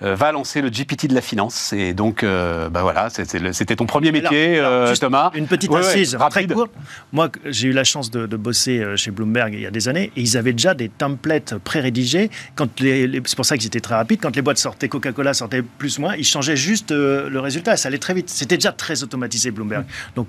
va lancer le GPT de la finance. Et donc, bah voilà, c'était ton premier métier, Alors, alors, juste Thomas. Une petite Ouais, ouais, assise très courte. Moi, j'ai eu la chance de, de bosser chez Bloomberg il y a des années et ils avaient déjà des templates pré-rédigés. Quand les, les- c'est pour ça qu'ils étaient très rapides. Quand les boîtes sortaient, Coca-Cola sortait plus ou moins, ils changeaient juste le résultat. Ça allait très vite. C'était déjà très automatisé Bloomberg. Donc,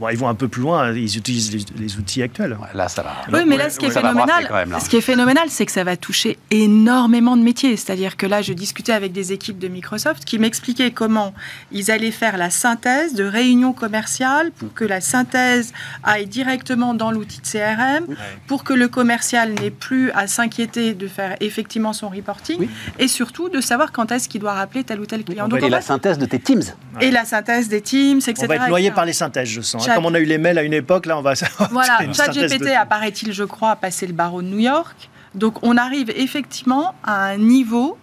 bon, ils vont un peu plus loin. Ils utilisent les, les outils actuels. Ouais, Là, ça va. Oui, mais là, ce qui est phénoménal, même, ce qui est phénoménal, c'est que ça va toucher énormément de métiers. C'est-à-dire que là, je discutais avec des équipes de Microsoft qui m'expliquaient comment ils allaient faire la synthèse de réunions commerciales pour que la synthèse aille directement dans l'outil de CRM, pour que le commercial n'ait plus à s'inquiéter de faire effectivement son reporting Oui. et surtout de savoir quand est-ce qu'il doit rappeler tel ou tel client. Donc, Et en la fait- synthèse de tes Teams. et la synthèse des Teams, etc. On va être noyé par les synthèses, je sens. Chat- Comme on a eu les mails à une époque, là, on va. Voilà, ChatGPT de- apparaît-il, je crois, passer le barreau de New York. Donc on arrive effectivement à un niveau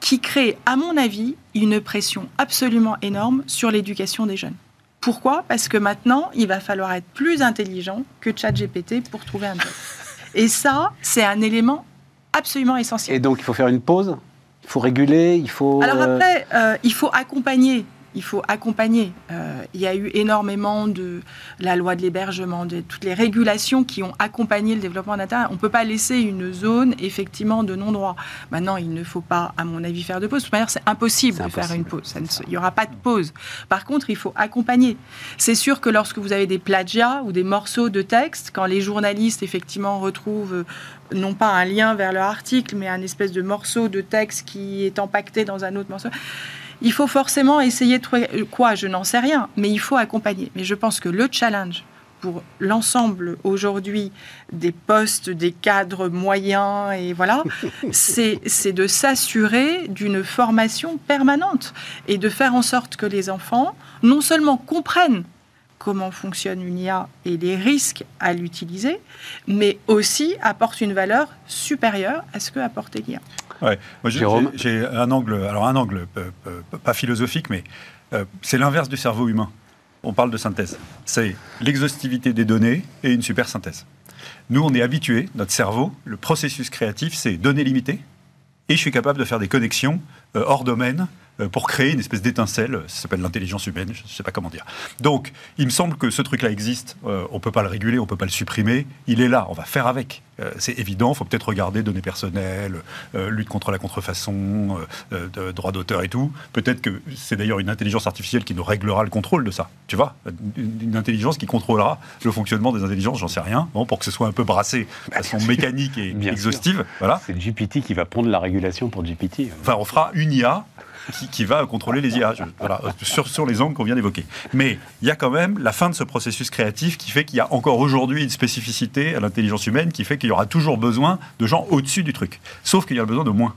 qui crée, à mon avis, une pression absolument énorme sur l'éducation des jeunes. Pourquoi? Parce que maintenant, il va falloir être plus intelligent que ChatGPT pour trouver un job. Et ça, c'est un élément absolument essentiel. Et donc, il faut faire une pause? Il faut réguler? Il faut. Alors euh, après, euh, il faut accompagner. Il faut accompagner. Euh, il y a eu énormément de la loi de l'hébergement, de toutes les régulations qui ont accompagné le développement d'Internet. On ne peut pas laisser une zone effectivement de non-droit. Maintenant, il ne faut pas, à mon avis, faire de pause. De toute manière, c'est impossible de faire une pause. Ça ne se- il n'y aura pas de pause. Par contre, il faut accompagner. C'est sûr que lorsque vous avez des plagiats ou des morceaux de texte, quand les journalistes effectivement retrouvent euh, non pas un lien vers leur article, mais un espèce de morceau de texte qui est empaqueté dans un autre morceau. Il faut forcément essayer de trouver quoi, je n'en sais rien, mais il faut accompagner. Mais je pense que le challenge pour l'ensemble aujourd'hui des postes, des cadres moyens et voilà, c'est de s'assurer d'une formation permanente et de faire en sorte que les enfants non seulement comprennent comment fonctionne une IA et les risques à l'utiliser, mais aussi apportent une valeur supérieure à ce que apportait l'IA. Ouais. Moi, j'ai- Jérôme j'ai un angle, alors un angle euh, euh, pas philosophique, mais euh, c'est l'inverse du cerveau humain. On parle de synthèse. C'est l'exhaustivité des données et une super synthèse. Nous, on est habitués, notre cerveau, le processus créatif, c'est données limitées, et je suis capable de faire des connexions euh, hors domaine pour créer une espèce d'étincelle. Ça s'appelle l'intelligence humaine, je ne sais pas comment dire. Donc, il me semble que ce truc-là existe. Euh, on ne peut pas le réguler, on ne peut pas le supprimer. Il est là, on va faire avec. Euh, c'est évident, il faut peut-être regarder données personnelles, euh, lutte contre la contrefaçon, euh, euh, droit d'auteur et tout. Peut-être que c'est d'ailleurs une intelligence artificielle qui nous réglera le contrôle de ça. Tu vois une, intelligence qui contrôlera le fonctionnement des intelligences, j'en sais rien, bon, pour que ce soit un peu brassé de façon mécanique et Bien sûr. exhaustive. Voilà. C'est GPT qui va prendre la régulation pour GPT. Enfin, on fera une IA qui, qui va contrôler les IA, je- voilà, sur, sur les angles qu'on vient d'évoquer. Mais il y a quand même la fin de ce processus créatif qui fait qu'il y a encore aujourd'hui une spécificité à l'intelligence humaine qui fait qu'il y aura toujours besoin de gens au-dessus du truc. Sauf qu'il y a besoin de moins.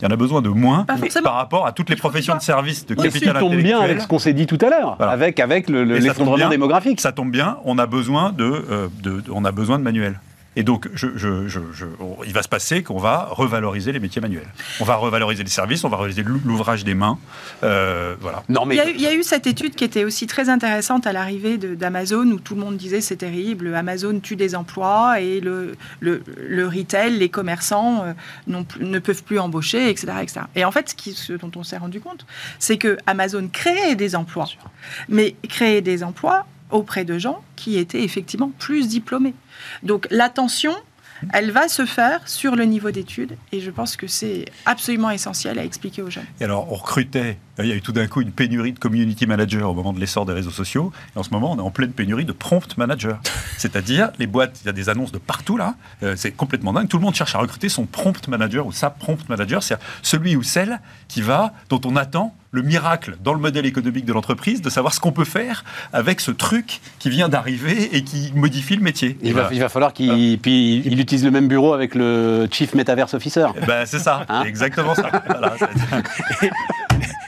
Il y en a besoin de moins par rapport à toutes les professions de service de Et tu capital tombes bien intellectuel. avec ce qu'on s'est dit tout à l'heure, Voilà. avec, avec le- le- ça tombe l'effondrement bien. démographique. Ça tombe bien, on a besoin de, euh, de- on a besoin de manuels. Et donc, je, je- je- je- on- il va se passer qu'on va revaloriser les métiers manuels. On va revaloriser les services, on va revaloriser l'ou- l'ouvrage des mains. Euh, voilà. Non, Il mais y, a eu, il y a eu cette étude qui était aussi très intéressante à l'arrivée de- d'Amazon, où tout le monde disait c'est terrible, Amazon tue des emplois et le, le, le retail, les commerçants euh, ne peuvent plus embaucher, etc. etc. Et en fait, ce, qui- ce dont on s'est rendu compte, c'est que Amazon créait des emplois, mais créait des emplois auprès de gens qui étaient effectivement plus diplômés. Donc l'attention, elle va se faire sur le niveau d'études, et je pense que c'est absolument essentiel à expliquer aux jeunes. Et alors, on recrutait, il y a eu tout d'un coup une pénurie de community managers au moment de l'essor des réseaux sociaux. Et en ce moment, on est en pleine pénurie de prompt managers. C'est-à-dire, les boîtes, il y a des annonces de partout là. Euh, c'est complètement dingue. Tout le monde cherche à recruter son prompt manager ou sa prompt manager. C'est celui ou celle qui va, dont on attend le miracle dans le modèle économique de l'entreprise de savoir ce qu'on peut faire avec ce truc qui vient d'arriver et qui modifie le métier. il va, voilà. il va falloir qu'il puis il utilise le même bureau avec le Chief Metaverse Officer. Ben, c'est ça, Hein exactement ça. Voilà,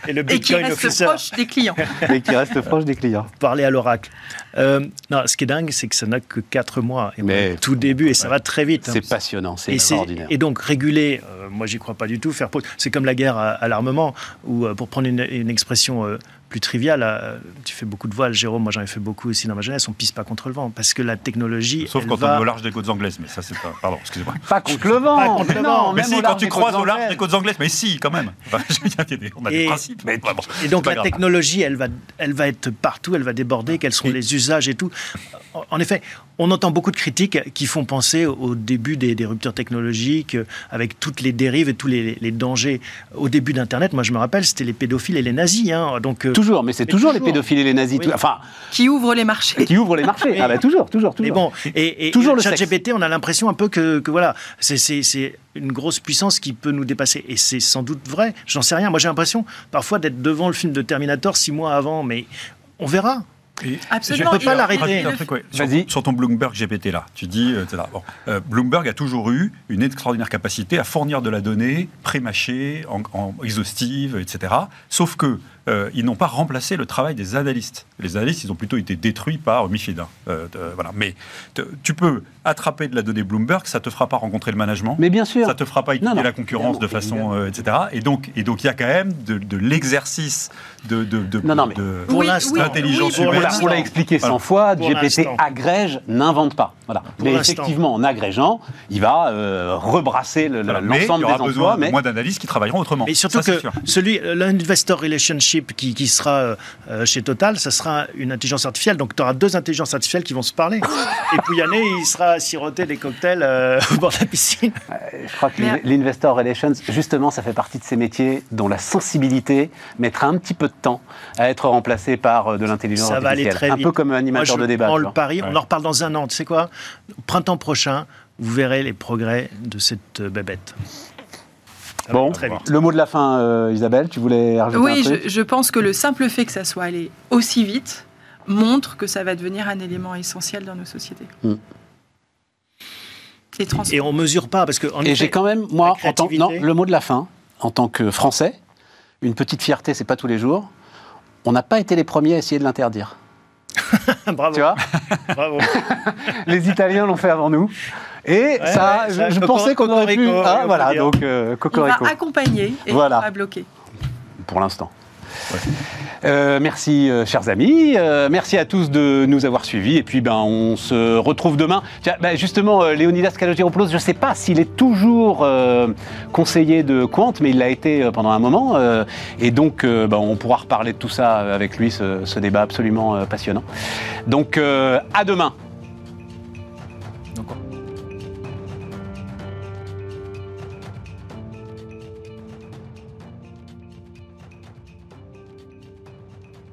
et le Et qui Bitcoin reste officer. proche des clients. Et qui reste proche des clients. Parler à l'oracle. Euh, non, ce qui est dingue, c'est que ça n'a que 4 mois. Et Mais- tout début, et ça va très vite. hein. C'est passionnant, c'est extraordinaire. et donc réguler, euh, moi j'y crois pas du tout, faire pause. C'est comme la guerre à, à l'armement, où euh, pour prendre une, une expression euh, plus triviale, euh, tu fais beaucoup de voiles, Jérôme, moi j'en ai fait beaucoup aussi dans ma jeunesse, on pisse pas contre le vent, parce que la technologie, Sauf elle quand va... on est au large des côtes anglaises, mais ça c'est pas. Pardon, excusez-moi. Pas contre le vent Pas contre le mais vent. si, quand tu croises au large des côtes anglaises, mais si, quand même. Enfin, a on a des principes. Mais bon, Et donc la grave. technologie, elle va, elle va être partout, elle va déborder, quels sont Et- les usages et tout. En- effet, on entend beaucoup de critiques qui font penser au début des, des ruptures technologiques, euh, avec toutes les dérives et tous les, les dangers. Au début d'Internet, moi je me rappelle, c'était les pédophiles et les nazis. hein. donc, euh, Toujours, mais c'est toujours, les pédophiles et les nazis. Oui. tout- Enfin, Qui ouvre les marchés. qui ouvrent les marchés. Ah bah toujours, toujours, toujours. Mais bon, et, et, Toujours et le chat. GPT, on a l'impression un peu que, que voilà, c'est- une grosse puissance qui peut nous dépasser. Et c'est sans doute vrai, j'en sais rien. Moi j'ai l'impression parfois d'être devant le film de Terminator six mois avant, mais on verra. Et Absolument. Je peux pas l'arrêter. ouais. Sur, Vas-y. sur ton Bloomberg GPT là, tu dis, euh. Bon, euh, Bloomberg a toujours eu une extraordinaire capacité à fournir de la donnée pré-mâchée, en, en exhaustive, etc. Sauf que euh, ils n'ont pas remplacé le travail des analystes. Les analystes, ils ont plutôt été détruits par MIFID. Euh, euh, voilà. Mais te- tu peux attraper de la donnée Bloomberg, ça te fera pas rencontrer le management. Mais bien sûr. Ça te fera pas étudier Non, non, la concurrence de façon, euh, etc. Et donc, et donc, il y a quand même de, de l'exercice de, de, de, Non, non, mais- de- Pour Oui, L'intelligence oui, humaine. l'a- on l'a expliqué 100 fois, Pour GPT agrège, n'invente pas. Voilà. Pour mais effectivement, en agrégeant, il va euh, rebrasser le- le- Voilà. Mais il y l'ensemble aura des besoin emplois. de Mais moins d'analystes qui travailleront autrement. Et surtout Ça, que celui, l'investor relationship qui, qui sera euh, euh, chez Total, ça sera une intelligence artificielle. Donc tu auras deux intelligences artificielles qui vont se parler. Et Pouyanné, il sera à siroter des cocktails euh, au bord de la piscine. je crois que l'investor relations, justement, ça fait partie de ces métiers dont la sensibilité mettra un petit peu de temps à être remplacée par euh, de l'intelligence Ça va aller artificielle. très un vite. peu comme Moi, animateur je de débat. le pari. Ouais. On en reparle dans un an. Tu sais quoi? Printemps prochain, vous verrez les progrès de cette euh, bébête. Ça va Bon, très vite. le mot de la fin, euh, Isabelle, tu voulais rajouter Oui, un truc je, je pense que le simple fait que ça soit allé aussi vite montre que ça va devenir un élément essentiel dans nos sociétés. Hmm. Et trans- Et on mesure pas parce que en Et effet, j'ai quand même, moi, en tant, non, le mot de la fin, en tant que Français, une petite fierté, c'est pas tous les jours. On n'a pas été les premiers à essayer de l'interdire. bravo, Tu vois bravo. Les Italiens l'ont fait avant nous. Et ça, ouais, je, ça, je cocor- pensais qu'on aurait pu. cocorico, Ah, on peut voilà, dire. donc euh, on va cocorico. accompagner et Voilà. on va bloquer. Pour l'instant. Euh, merci, euh, chers amis. Euh, merci à tous de nous avoir suivis. Et puis, ben, on se retrouve demain. Tiens, ben, justement, euh, Léonidas Kalogiropoulos, je ne sais pas s'il est toujours euh, conseiller de Quant, mais il l'a été euh, pendant un moment. euh, et donc, euh, ben, on pourra reparler de tout ça avec lui, ce, ce débat absolument euh, passionnant. Donc, euh, à demain.